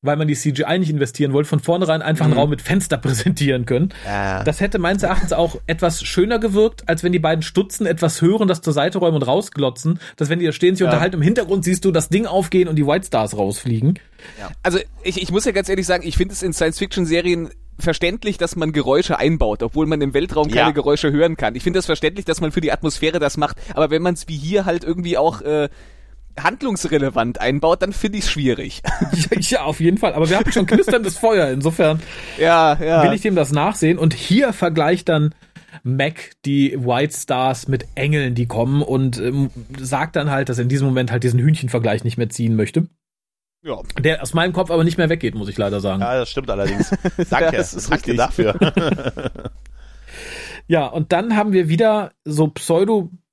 weil man die CGI nicht investieren wollte, von vornherein einfach einen mhm. Raum mit Fenster (laughs) präsentieren können. Ja. Das hätte meines Erachtens auch etwas schöner gewirkt, als wenn die beiden Stutzen etwas hören, das zur Seite räumen und rausglotzen, dass wenn die da stehen, sich ja. unterhalten, im Hintergrund siehst du das Ding aufgehen und die White Stars rausfliegen. Ja. Also ich, ich muss ja ganz ehrlich sagen, ich finde es in Science-Fiction-Serien verständlich, dass man Geräusche einbaut, obwohl man im Weltraum keine ja. Geräusche hören kann. Ich finde das verständlich, dass man für die Atmosphäre das macht, aber wenn man es wie hier halt irgendwie auch äh, handlungsrelevant einbaut, dann finde ich es schwierig. (laughs) ja, auf jeden Fall. Aber wir hatten schon knisterndes (laughs) Feuer, insofern ja, ja. will ich dem das nachsehen. Und hier vergleicht dann Mac die White Stars mit Engeln, die kommen und ähm, sagt dann halt, dass er in diesem Moment halt diesen Hühnchenvergleich nicht mehr ziehen möchte. Ja. Der aus meinem Kopf aber nicht mehr weggeht, muss ich leider sagen. Ja, das stimmt allerdings. (laughs) Danke, das ist danke richtig. dafür. Ja, und dann haben wir wieder so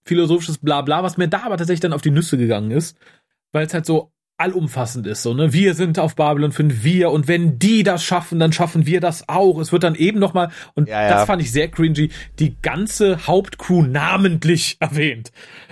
pseudo-philosophisches Blabla, was mir da aber tatsächlich dann auf die Nüsse gegangen ist, weil es halt so allumfassend ist, so, ne? Wir sind auf Babylon 5, wir, und wenn die das schaffen, dann schaffen wir das auch. Es wird dann eben nochmal, und Ja, ja. das fand ich sehr cringy, die ganze Hauptcrew namentlich erwähnt.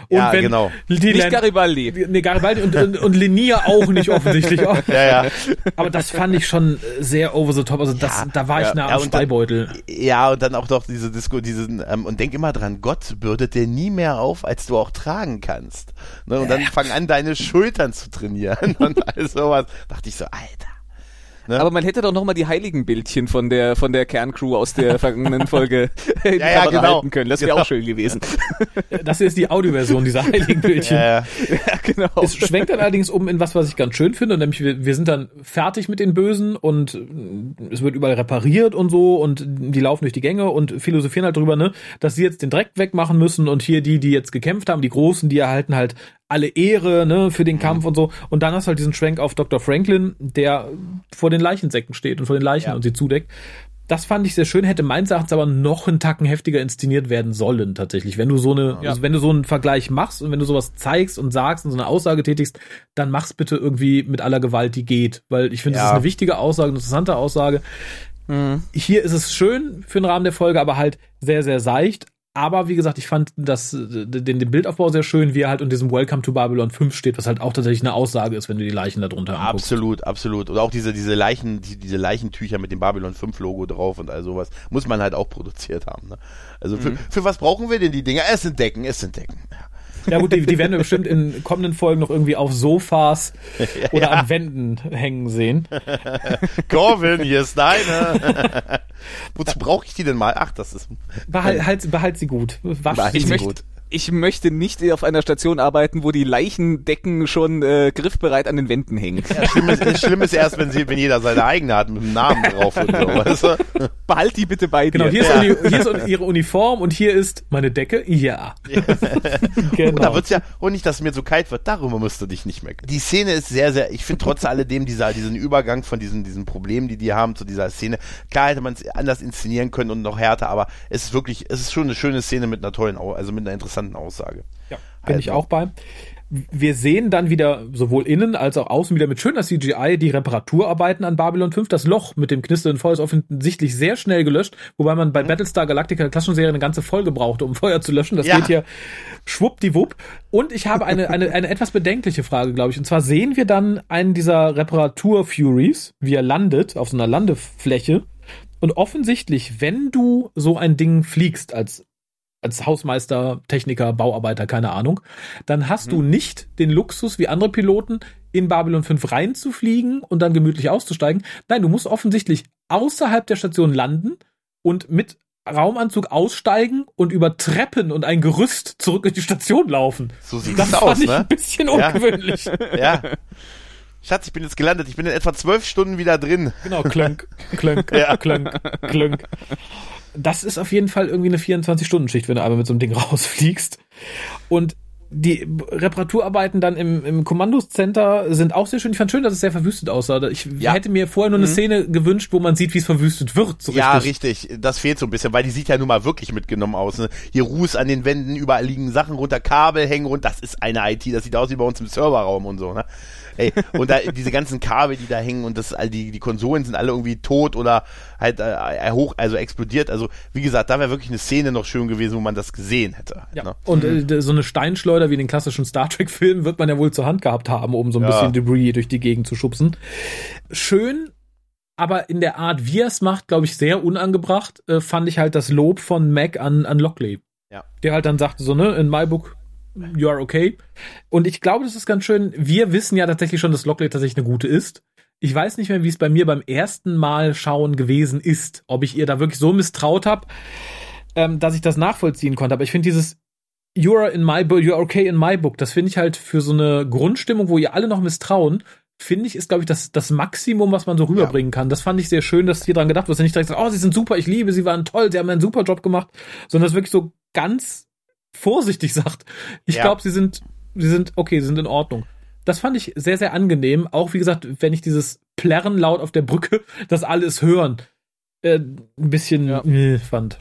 Und Ja, genau. Die Nicht Garibaldi. Nee, Garibaldi und, und, und Linier auch nicht offensichtlich. (laughs) Ja, ja. Aber das fand ich schon sehr over the top. Also das, Ja, da war ich ja, nah ja, am und dann- Speibeutel. Ja, und dann auch noch diese Disco, diesen, ähm, und denk immer dran, Gott bürdet dir nie mehr auf, als du auch tragen kannst. Ne? Und dann fang an, deine Schultern zu trainieren (laughs) und all sowas. Dachte ich so, Alter. Ne? Aber man hätte doch noch mal die Heiligenbildchen von der von der Kerncrew aus der (laughs) vergangenen Folge (laughs) in die Ja, ja, genau. halten können. Das wäre Genau. auch schön gewesen. Das hier ist die Audioversion dieser (laughs) heiligen Bildchen. Äh, ja, genau. Es schwenkt dann allerdings um in was, was ich ganz schön finde, nämlich wir, wir sind dann fertig mit den Bösen und äh, es wird überall repariert und so und die laufen durch die Gänge und philosophieren halt drüber, ne, dass sie jetzt den Dreck wegmachen müssen und hier die, die jetzt gekämpft haben, die Großen, die erhalten halt alle Ehre, ne, für den Kampf und so. Und dann hast du halt diesen Schwenk auf Dr. Franklin, der vor den Leichensäcken steht und vor den Leichen Ja. und sie zudeckt. Das fand ich sehr schön, hätte meines Erachtens aber noch einen Tacken heftiger inszeniert werden sollen, tatsächlich. Wenn du so eine, Ja. also wenn du so einen Vergleich machst und wenn du sowas zeigst und sagst und so eine Aussage tätigst, dann mach's bitte irgendwie mit aller Gewalt, die geht. Weil ich finde, das Ja. ist eine wichtige Aussage, eine interessante Aussage. Hier ist es schön für den Rahmen der Folge, aber halt sehr, sehr seicht. Aber wie gesagt, ich fand das, äh, den, den Bildaufbau sehr schön, wie er halt in diesem Welcome to Babylon 5 steht, was halt auch tatsächlich eine Aussage ist, wenn du die Leichen da drunter anguckst. Absolut, absolut. Oder auch diese, diese Leichen, die, diese Leichentücher mit dem Babylon 5 Logo drauf und all sowas. Muss man halt auch produziert haben. Ne? Also für, für was brauchen wir denn die Dinger? Es sind Decken, es sind Decken. Ja. Ja gut, die, die werden wir bestimmt in kommenden Folgen noch irgendwie auf Sofas (laughs) oder an Wänden hängen sehen. (laughs) Corvin, hier ist deine. (laughs) Wozu brauche ich die denn mal? Ach, das ist. Behalt, halt, behalt sie gut. Wasch Behalt sie gut. Ich möchte nicht auf einer Station arbeiten, wo die Leichendecken schon äh, griffbereit an den Wänden hängen. Ja, schlimm, ist, schlimm ist erst, wenn, sie, wenn jeder seine eigene hat mit dem Namen drauf und so. Weißt du? Behalt die bitte bei Genau, dir. hier ist, Ja. Uni, hier ist ihre Uniform und hier ist meine Decke. Ja. (laughs) Und genau. da wird's ja, und nicht, dass es mir so kalt wird, darüber musst du dich nicht meckern. Die Szene ist sehr, sehr, ich finde trotz alledem dieser, diesen Übergang von diesen, diesen Problemen, die die haben zu dieser Szene, klar hätte man es anders inszenieren können und noch härter, aber es ist wirklich, es ist schon eine schöne Szene mit einer tollen, also mit einer interessanten Aussage. Ja, bin ich Also. auch bei. Wir sehen dann wieder sowohl innen als auch außen wieder mit schöner CGI die Reparaturarbeiten an Babylon 5. Das Loch mit dem knisternden Feuer ist offensichtlich sehr schnell gelöscht, wobei man bei Battlestar Galactica der Klassenserie eine ganze Folge brauchte, um Feuer zu löschen. Das Ja. geht hier schwuppdiwupp. Und ich habe eine, eine, eine etwas bedenkliche Frage, glaube ich. Und zwar sehen wir dann einen dieser Reparatur-Furies, wie er landet auf so einer Landefläche. Und offensichtlich, wenn du so ein Ding fliegst als als Hausmeister, Techniker, Bauarbeiter, keine Ahnung, dann hast du nicht den Luxus wie andere Piloten in Babylon 5 reinzufliegen und dann gemütlich auszusteigen. Nein, du musst offensichtlich außerhalb der Station landen und mit Raumanzug aussteigen und über Treppen und ein Gerüst zurück in die Station laufen. So sieht's Das aus, ne? ein bisschen Ja. ungewöhnlich. (laughs) Ja. Schatz, ich bin jetzt gelandet, ich bin in etwa zwölf Stunden wieder drin. Genau, klönk, klönk, (laughs) Ja. klönk, klönk. Das ist auf jeden Fall irgendwie eine 24-Stunden-Schicht, wenn du einmal mit so einem Ding (laughs) rausfliegst. Und die Reparaturarbeiten dann im, im Kommandocenter sind auch sehr schön. Ich fand schön, dass es sehr verwüstet aussah. Ich Ja. hätte mir vorher nur eine Szene gewünscht, wo man sieht, wie es verwüstet wird. So Ja, richtig. Das fehlt so ein bisschen, weil die sieht ja nun mal wirklich mitgenommen aus. Ne? Hier Ruß an den Wänden, überall liegen Sachen runter, Kabel hängen und das ist eine IT. Das sieht aus wie bei uns im Serverraum und so. Ne? Ey, und da diese ganzen Kabel, die da hängen und das all die die Konsolen sind alle irgendwie tot oder halt äh, hoch, also explodiert. Also wie gesagt, da wäre wirklich eine Szene noch schön gewesen, wo man das gesehen hätte. Ja. Ne? Und äh, so eine Steinschleuder wie in den klassischen Star Trek-Filmen wird man ja wohl zur Hand gehabt haben, um so ein Ja. bisschen Debris durch die Gegend zu schubsen. Schön, aber in der Art, wie er es macht, glaube ich, sehr unangebracht, äh, fand ich halt das Lob von Mac an, an Lockley. Ja. Der halt dann sagte so, ne, in my book, you are okay. Und ich glaube, das ist ganz schön. Wir wissen ja tatsächlich schon, dass Lockley tatsächlich eine gute ist. Ich weiß nicht mehr, wie es bei mir beim ersten Mal schauen gewesen ist. Ob ich ihr da wirklich so misstraut habe, ähm, dass ich das nachvollziehen konnte. Aber ich finde dieses You are in my book, you are okay in my book, das finde ich halt für so eine Grundstimmung, wo ihr alle noch misstrauen, finde ich, ist, glaube ich, das, das Maximum, was man so rüberbringen kann. Das fand ich sehr schön, dass hier dran gedacht wird, dass nicht direkt sagt, oh, sie sind super, ich liebe, sie waren toll, sie haben einen super Job gemacht, sondern das wirklich so ganz vorsichtig sagt. Ich Ja. glaube, sie sind, sie sind, okay, sie sind in Ordnung. Das fand ich sehr, sehr angenehm. Auch wie gesagt, wenn ich dieses Plärren laut auf der Brücke, (laughs) das alles hören, äh, ein bisschen Ja. fand.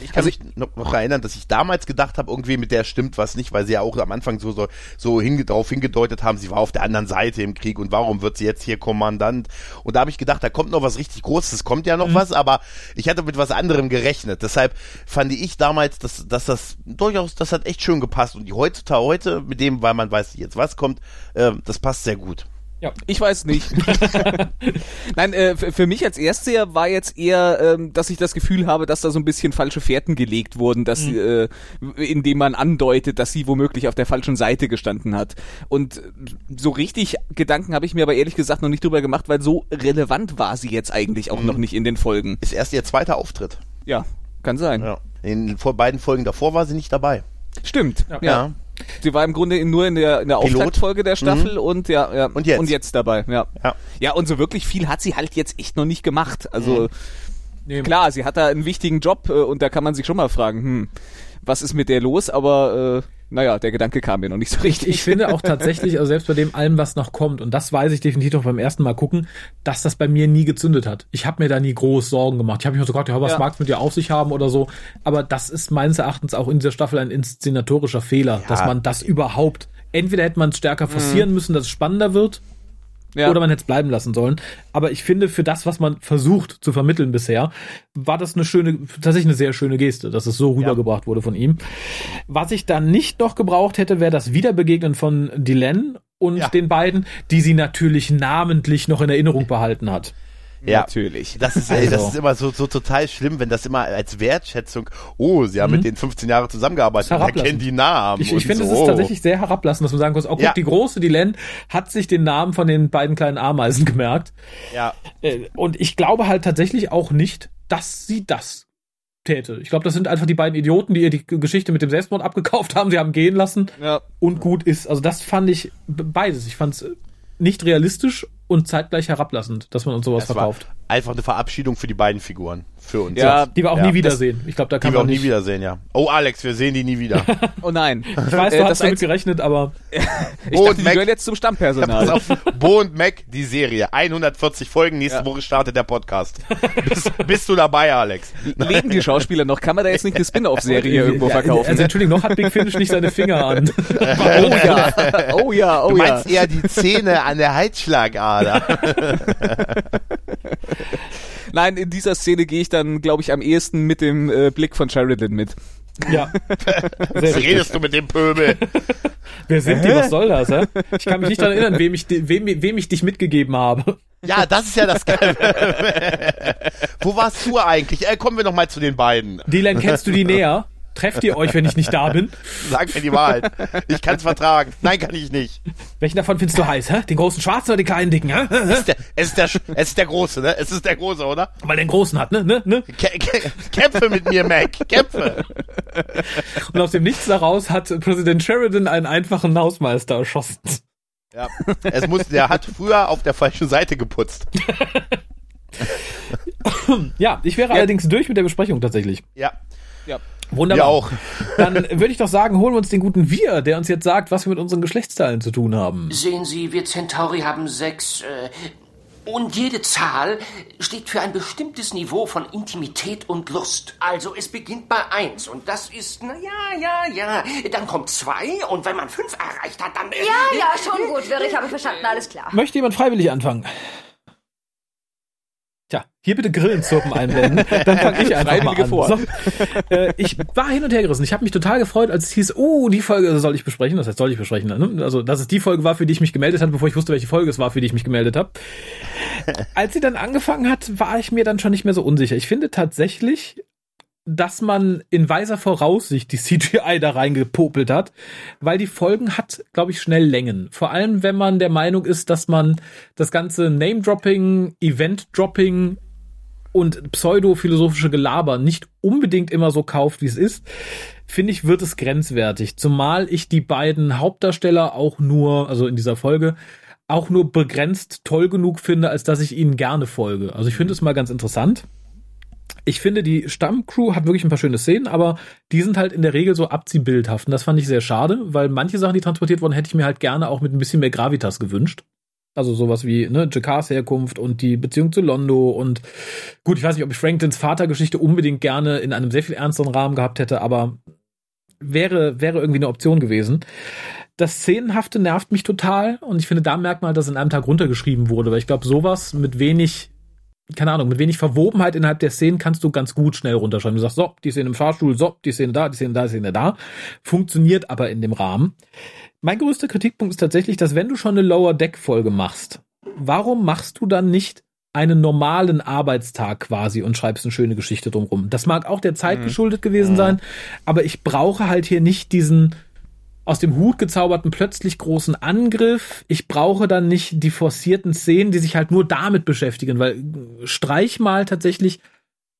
Ich kann Also mich noch, noch erinnern, dass ich damals gedacht habe, irgendwie mit der stimmt was nicht, weil sie ja auch am Anfang so, so, so hinge drauf hingedeutet haben, sie war auf der anderen Seite im Krieg und warum wird sie jetzt hier Kommandant? Und da habe ich gedacht, da kommt noch was richtig Großes, es kommt ja noch was, aber ich hatte mit was anderem gerechnet. Deshalb fand ich damals, dass, dass das durchaus, das hat echt schön gepasst. Und die heutzutage heute, mit dem, weil man weiß jetzt was kommt, äh, das passt sehr gut. Ja. Ich weiß nicht. (laughs) Nein, äh, für mich als Erstseher war jetzt eher, ähm, dass ich das Gefühl habe, dass da so ein bisschen falsche Fährten gelegt wurden, dass Mhm. äh, indem man andeutet, dass sie womöglich auf der falschen Seite gestanden hat. Und so richtig Gedanken habe ich mir aber ehrlich gesagt noch nicht drüber gemacht, weil so relevant war sie jetzt eigentlich auch noch nicht in den Folgen. Ist erst ihr zweiter Auftritt. Ja, kann sein. Ja. In den vor beiden Folgen davor war sie nicht dabei. Stimmt. Ja. Ja. Sie war im Grunde in- nur in der, in der. Auftaktfolge der Staffel und ja, ja Und jetzt. und jetzt dabei, ja. Ja. Ja, und so wirklich viel hat sie halt jetzt echt noch nicht gemacht. Also Mhm. Nee, klar, sie hat da einen wichtigen Job äh, und da kann man sich schon mal fragen, hm, was ist mit der los? Aber äh, naja, der Gedanke kam mir noch nicht so richtig. Ich finde auch tatsächlich, also selbst bei dem allem, was noch kommt, und das weiß ich definitiv noch beim ersten Mal gucken, dass das bei mir nie gezündet hat. Ich habe mir da nie groß Sorgen gemacht. Ich habe mich nur so gedacht, ja, was Ja. mag's mit dir auf sich haben oder so. Aber das ist meines Erachtens auch in dieser Staffel ein inszenatorischer Fehler, dass man das überhaupt, entweder hätte man es stärker forcieren müssen, dass es spannender wird, ja. oder man hätte es bleiben lassen sollen. Aber ich finde, für das, was man versucht zu vermitteln bisher, war das eine schöne, tatsächlich eine sehr schöne Geste, dass es so rübergebracht wurde von ihm. Was ich dann nicht noch gebraucht hätte, wäre das Wiederbegegnen von Dylan und Ja. den beiden, die sie natürlich namentlich noch in Erinnerung behalten hat. Ja. natürlich. Das ist, ey, das Also. ist immer so, so total schlimm, wenn das immer als Wertschätzung, oh, sie haben mit denen 15 Jahre zusammengearbeitet, und Herablassen. erkennen die Namen. Ich, ich finde, so. es ist tatsächlich sehr herablassend, dass man sagen muss, oh guck, Ja. die große Dylan hat sich den Namen von den beiden kleinen Ameisen gemerkt. Ja, Äh, Und ich glaube halt tatsächlich auch nicht, dass sie das täte. Ich glaube, das sind einfach die beiden Idioten, die ihr die Geschichte mit dem Selbstmord abgekauft haben. Sie haben gehen lassen Ja. und gut ist. Also das fand ich beides. Ich fand es nicht realistisch und zeitgleich herablassend, dass man uns sowas war verkauft. einfach eine Verabschiedung für die beiden Figuren. Für uns. Ja, Die wir auch Ja, nie wiedersehen. Ich glaube, da Die kann wir auch man nie wiedersehen, ja. Oh, Alex, wir sehen die nie wieder. (laughs) Oh nein. Ich weiß, Äh, du hast das damit gerechnet, aber (laughs) ich Oh, dachte, und die gehören jetzt zum Stammpersonal. auf, Bo und Mac, die Serie. 140 Folgen, nächste Ja. Woche startet der Podcast. (laughs) bist, bist du dabei, Alex? Leben die Schauspieler noch? Kann man da jetzt nicht eine Spin-off-Serie irgendwo verkaufen? Also Entschuldigung, noch hat Big Finish nicht seine Finger an. oh ja, oh ja, oh Du ja. meinst eher die Zähne an der Halsschlagader. Nein, in dieser Szene gehe ich dann, glaube ich, am ehesten mit dem äh, Blick von Sheridan mit. Ja. (laughs) Was redest du mit dem Pöbel? Wer sind die? Was soll das? Hä? Ich kann mich nicht daran erinnern, wem ich, wem, wem ich dich mitgegeben habe. Ja, das ist ja das Geile. (laughs) Wo warst du eigentlich? Äh, kommen wir noch mal zu den beiden. Dylan, kennst du die näher? Trefft ihr euch, wenn ich nicht da bin? (laughs) Sag mir die Wahrheit. Ich kann es vertragen. Nein, kann ich nicht. Welchen davon findest du heiß? Hä? Den großen Schwarzen oder den kleinen Dicken? Hä? Es ist der, es ist der, es ist der Große, ne? Es ist der Große, oder? Weil der den großen hat, ne? ne? ne? Kä kä kämpfe mit mir, Mac. Kämpfe. Und aus dem Nichts daraus hat Präsident Sheridan einen einfachen Hausmeister erschossen. Ja. Es muss, der hat früher auf der falschen Seite geputzt. Ja, ich wäre allerdings durch mit der Besprechung tatsächlich. Ja. Ja. Wunderbar. Wir auch. Dann würde ich doch sagen, holen wir uns den guten Wir, der uns jetzt sagt, was wir mit unseren Geschlechtsteilen zu tun haben. Sehen Sie, wir Centauri haben sechs. Äh, und jede Zahl steht für ein bestimmtes Niveau von Intimität und Lust. Also es beginnt bei eins und das ist, na ja, ja, ja. Dann kommt zwei und wenn man fünf erreicht hat, dann... Ja, ja, schon gut, Wirr, ich habe verstanden, alles klar. Möchte jemand freiwillig anfangen? Tja, hier bitte Grillenzirpen einblenden. (laughs) Dann fange ich einfach mal an. vor. So, äh, ich war hin und her gerissen. Ich habe mich total gefreut, als es hieß, oh, die Folge soll ich besprechen. Das heißt, soll ich besprechen. Ne? Also, dass es die Folge war, für die ich mich gemeldet habe, bevor ich wusste, welche Folge es war, für die ich mich gemeldet habe. Als sie dann angefangen hat, war ich mir dann schon nicht mehr so unsicher. Ich finde tatsächlich, dass man in weiser Voraussicht die (laughs) CGI da reingepopelt hat, weil die Folgen hat, glaube ich, schnell Längen. Vor allem, wenn man der Meinung ist, dass man das ganze Name-Dropping, Event-Dropping und pseudo-philosophische Gelaber nicht unbedingt immer so kauft, wie es ist, finde ich, wird es grenzwertig. Zumal ich die beiden Hauptdarsteller auch nur, also in dieser Folge, auch nur begrenzt toll genug finde, als dass ich ihnen gerne folge. Also ich finde es mal ganz interessant. Ich finde, die Stammcrew hat wirklich ein paar schöne Szenen, aber die sind halt in der Regel so abziehbildhaft. Und das fand ich sehr schade, weil manche Sachen, die transportiert wurden, hätte ich mir halt gerne auch mit ein bisschen mehr Gravitas gewünscht. Also sowas wie ne, Jakars Herkunft und die Beziehung zu Londo und gut, ich weiß nicht, ob ich Franklins Vatergeschichte unbedingt gerne in einem sehr viel ernsteren Rahmen gehabt hätte, aber wäre, wäre irgendwie eine Option gewesen. Das Szenenhafte nervt mich total und ich finde, da merkt man, dass in einem Tag runtergeschrieben wurde, weil ich glaube, sowas mit wenig, keine Ahnung, mit wenig Verwobenheit innerhalb der Szenen kannst du ganz gut schnell runterschreiben. Du sagst, so, die Szene im Fahrstuhl, so, die Szene da, die Szene da, die Szene da. Funktioniert aber in dem Rahmen. Mein größter Kritikpunkt ist tatsächlich, dass wenn du schon eine Lower Deck Folge machst, warum machst du dann nicht einen normalen Arbeitstag quasi und schreibst eine schöne Geschichte drumrum? Das mag auch der Zeit mhm. geschuldet gewesen sein, aber ich brauche halt hier nicht diesen aus dem Hut gezauberten plötzlich großen Angriff. Ich brauche dann nicht die forcierten Szenen, die sich halt nur damit beschäftigen, weil streich mal tatsächlich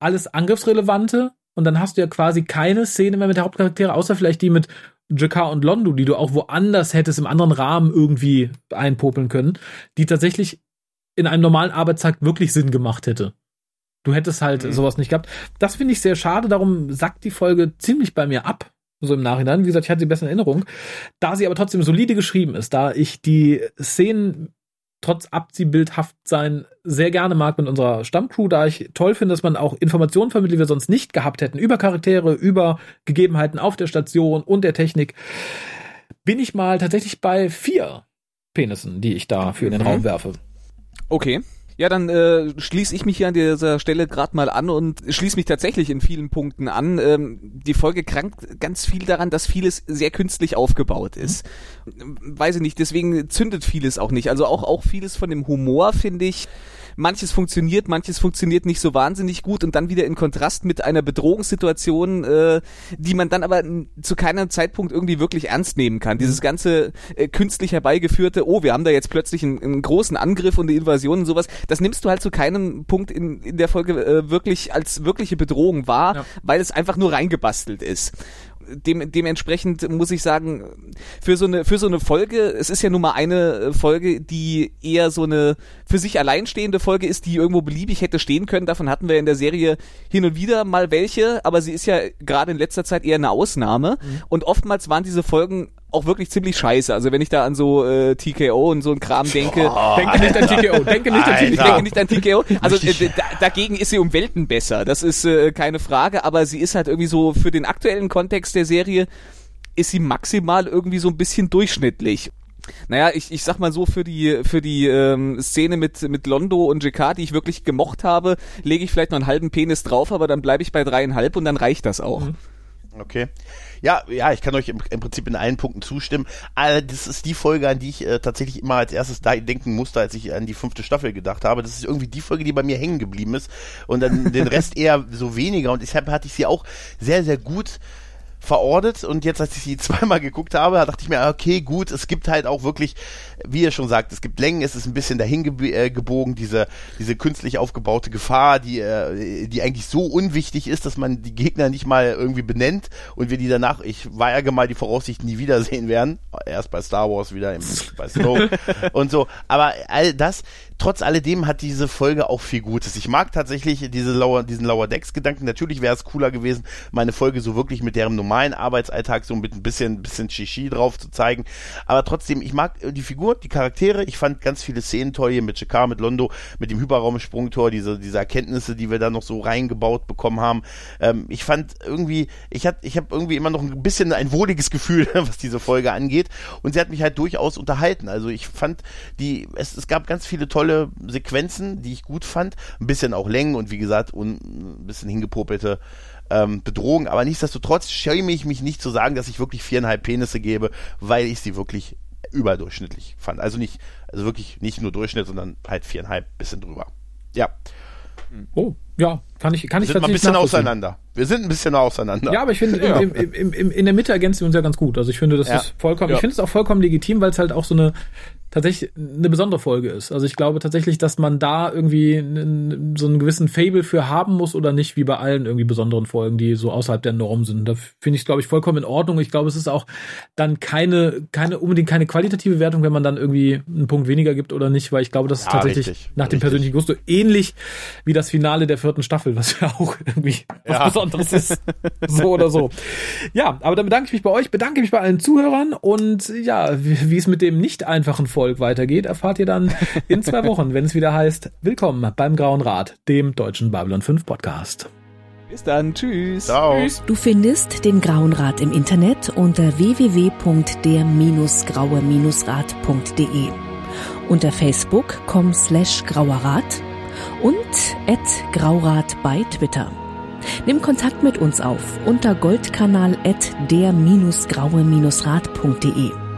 alles Angriffsrelevante und dann hast du ja quasi keine Szene mehr mit der Hauptcharaktere, außer vielleicht die mit Jakar und Londo, die du auch woanders hättest im anderen Rahmen irgendwie einpopeln können, die tatsächlich in einem normalen Arbeitstag wirklich Sinn gemacht hätte. Du hättest halt mhm. sowas nicht gehabt. Das finde ich sehr schade, darum sackt die Folge ziemlich bei mir ab so im Nachhinein. Wie gesagt, ich hatte sie besser in Erinnerung. Da sie aber trotzdem solide geschrieben ist, da ich die Szenen trotz abziehbildhaft sein sehr gerne mag mit unserer Stammcrew, da ich toll finde, dass man auch Informationen vermittelt, die wir sonst nicht gehabt hätten, über Charaktere, über Gegebenheiten auf der Station und der Technik, bin ich mal tatsächlich bei vier Penissen, die ich da für in den mhm. Raum werfe. Okay. Ja, dann äh, schließe ich mich hier an dieser Stelle gerade mal an und schließe mich tatsächlich in vielen Punkten an. Ähm, die Folge krankt ganz viel daran, dass vieles sehr künstlich aufgebaut ist. Mhm. Weiß ich nicht, deswegen zündet vieles auch nicht. Also auch, auch vieles von dem Humor, finde ich, manches funktioniert, manches funktioniert nicht so wahnsinnig gut und dann wieder in Kontrast mit einer Bedrohungssituation, äh, die man dann aber zu keinem Zeitpunkt irgendwie wirklich ernst nehmen kann. Dieses ganze äh, künstlich herbeigeführte, oh, wir haben da jetzt plötzlich einen, einen großen Angriff und eine Invasion und sowas, das nimmst du halt zu keinem Punkt in, in der Folge äh, wirklich als wirkliche Bedrohung wahr, ja. weil es einfach nur reingebastelt ist dem, dementsprechend muss ich sagen, für so eine, für so eine Folge, es ist ja nun mal eine Folge, die eher so eine für sich alleinstehende Folge ist, die irgendwo beliebig hätte stehen können. Davon hatten wir in der Serie hin und wieder mal welche, aber sie ist ja gerade in letzter Zeit eher eine Ausnahme. Mhm. Und oftmals waren diese Folgen auch wirklich ziemlich scheiße. Also wenn ich da an so äh, TKO und so ein Kram denke, oh, denke nicht an TKO, denke nicht an TKO. Ich denke nicht an TKO. Also äh, da, dagegen ist sie um Welten besser. Das ist äh, keine Frage, aber sie ist halt irgendwie so für den aktuellen Kontext der Serie ist sie maximal irgendwie so ein bisschen durchschnittlich. Naja, ich, ich sag mal so, für die, für die ähm, Szene mit, mit Londo und JK, die ich wirklich gemocht habe, lege ich vielleicht noch einen halben Penis drauf, aber dann bleibe ich bei dreieinhalb und dann reicht das auch. Mhm. Okay. Ja, ja, ich kann euch im, im, Prinzip in allen Punkten zustimmen. Aber das ist die Folge, an die ich äh, tatsächlich immer als erstes da denken musste, als ich an die fünfte Staffel gedacht habe. Das ist irgendwie die Folge, die bei mir hängen geblieben ist. Und dann den (laughs) Rest eher so weniger. Und deshalb hatte ich sie auch sehr, sehr gut verortet und jetzt, als ich sie (laughs) zweimal geguckt habe, dachte ich mir, okay, gut, es gibt halt auch wirklich, wie ihr schon sagt, es gibt Längen, es ist ein bisschen dahin äh, gebogen, diese, diese künstlich aufgebaute Gefahr, die, äh, die eigentlich so unwichtig ist, dass man die Gegner nicht mal irgendwie benennt und wir die danach, ich weige mal die Voraussicht nie wiedersehen werden, erst bei Star Wars wieder im, bei Snoke (laughs) und so, aber all das, trotz alledem hat diese Folge auch viel Gutes. Ich mag tatsächlich diese Lower, diesen Lower Decks Gedanken. Natürlich wäre es cooler gewesen, meine Folge so wirklich mit deren normalen Arbeitsalltag so mit ein bisschen, bisschen Shishi drauf zu zeigen. Aber trotzdem, ich mag die Figur, die Charaktere. Ich fand ganz viele Szenen toll hier mit Jakar, mit Londo, mit dem Hyperraumsprungtor, diese, diese Erkenntnisse, die wir da noch so reingebaut bekommen haben. Ähm, ich fand irgendwie, ich hatte, ich habe irgendwie immer noch ein bisschen ein wohliges Gefühl, (laughs) was diese Folge angeht. Und sie hat mich halt durchaus unterhalten. Also ich fand die, es, es gab ganz viele tolle Sequenzen, die ich gut fand. Ein bisschen auch Längen und wie gesagt, un, ein bisschen hingepopelte ähm, Bedrohung. Aber nichtsdestotrotz schäme ich mich nicht zu sagen, dass ich wirklich viereinhalb Penisse gebe, weil ich sie wirklich überdurchschnittlich fand. Also nicht, also wirklich nicht nur Durchschnitt, sondern halt viereinhalb, bisschen drüber. Ja. Oh, ja, kann ich, kann wir ich sind ein bisschen auseinander. Wir sind ein bisschen auseinander. Ja, aber ich finde, ja. in der Mitte ergänzen wir uns ja ganz gut. Also ich finde, das ja. ist vollkommen, ja. ich finde es auch vollkommen legitim, weil es halt auch so eine tatsächlich eine besondere Folge ist. Also ich glaube tatsächlich, dass man da irgendwie so einen gewissen Fable für haben muss oder nicht, wie bei allen irgendwie besonderen Folgen, die so außerhalb der Norm sind. Da finde ich es, glaube ich, vollkommen in Ordnung. Ich glaube, es ist auch dann keine, keine, unbedingt keine qualitative Wertung, wenn man dann irgendwie einen Punkt weniger gibt oder nicht, weil ich glaube, das ist Ja, tatsächlich richtig, nach dem richtig. persönlichen Gusto ähnlich wie das Finale der vierten Staffel, was ja auch irgendwie was Ja. Besonderes ist. so oder so. Ja, aber dann bedanke ich mich bei euch, bedanke mich bei allen Zuhörern und ja, wie, wie es mit dem nicht einfachen Volk weitergeht, erfahrt ihr dann in zwei (laughs) Wochen, wenn es wieder heißt, willkommen beim Grauen Rat, dem deutschen Babylon 5 Podcast. Bis dann, tschüss. Ciao. Du findest den Grauen Rat im Internet unter www.der-graue-rat.de, unter facebook.com slash grauerrat und at graurat bei Twitter. Nimm Kontakt mit uns auf unter goldkanal at der-graue-rat.de.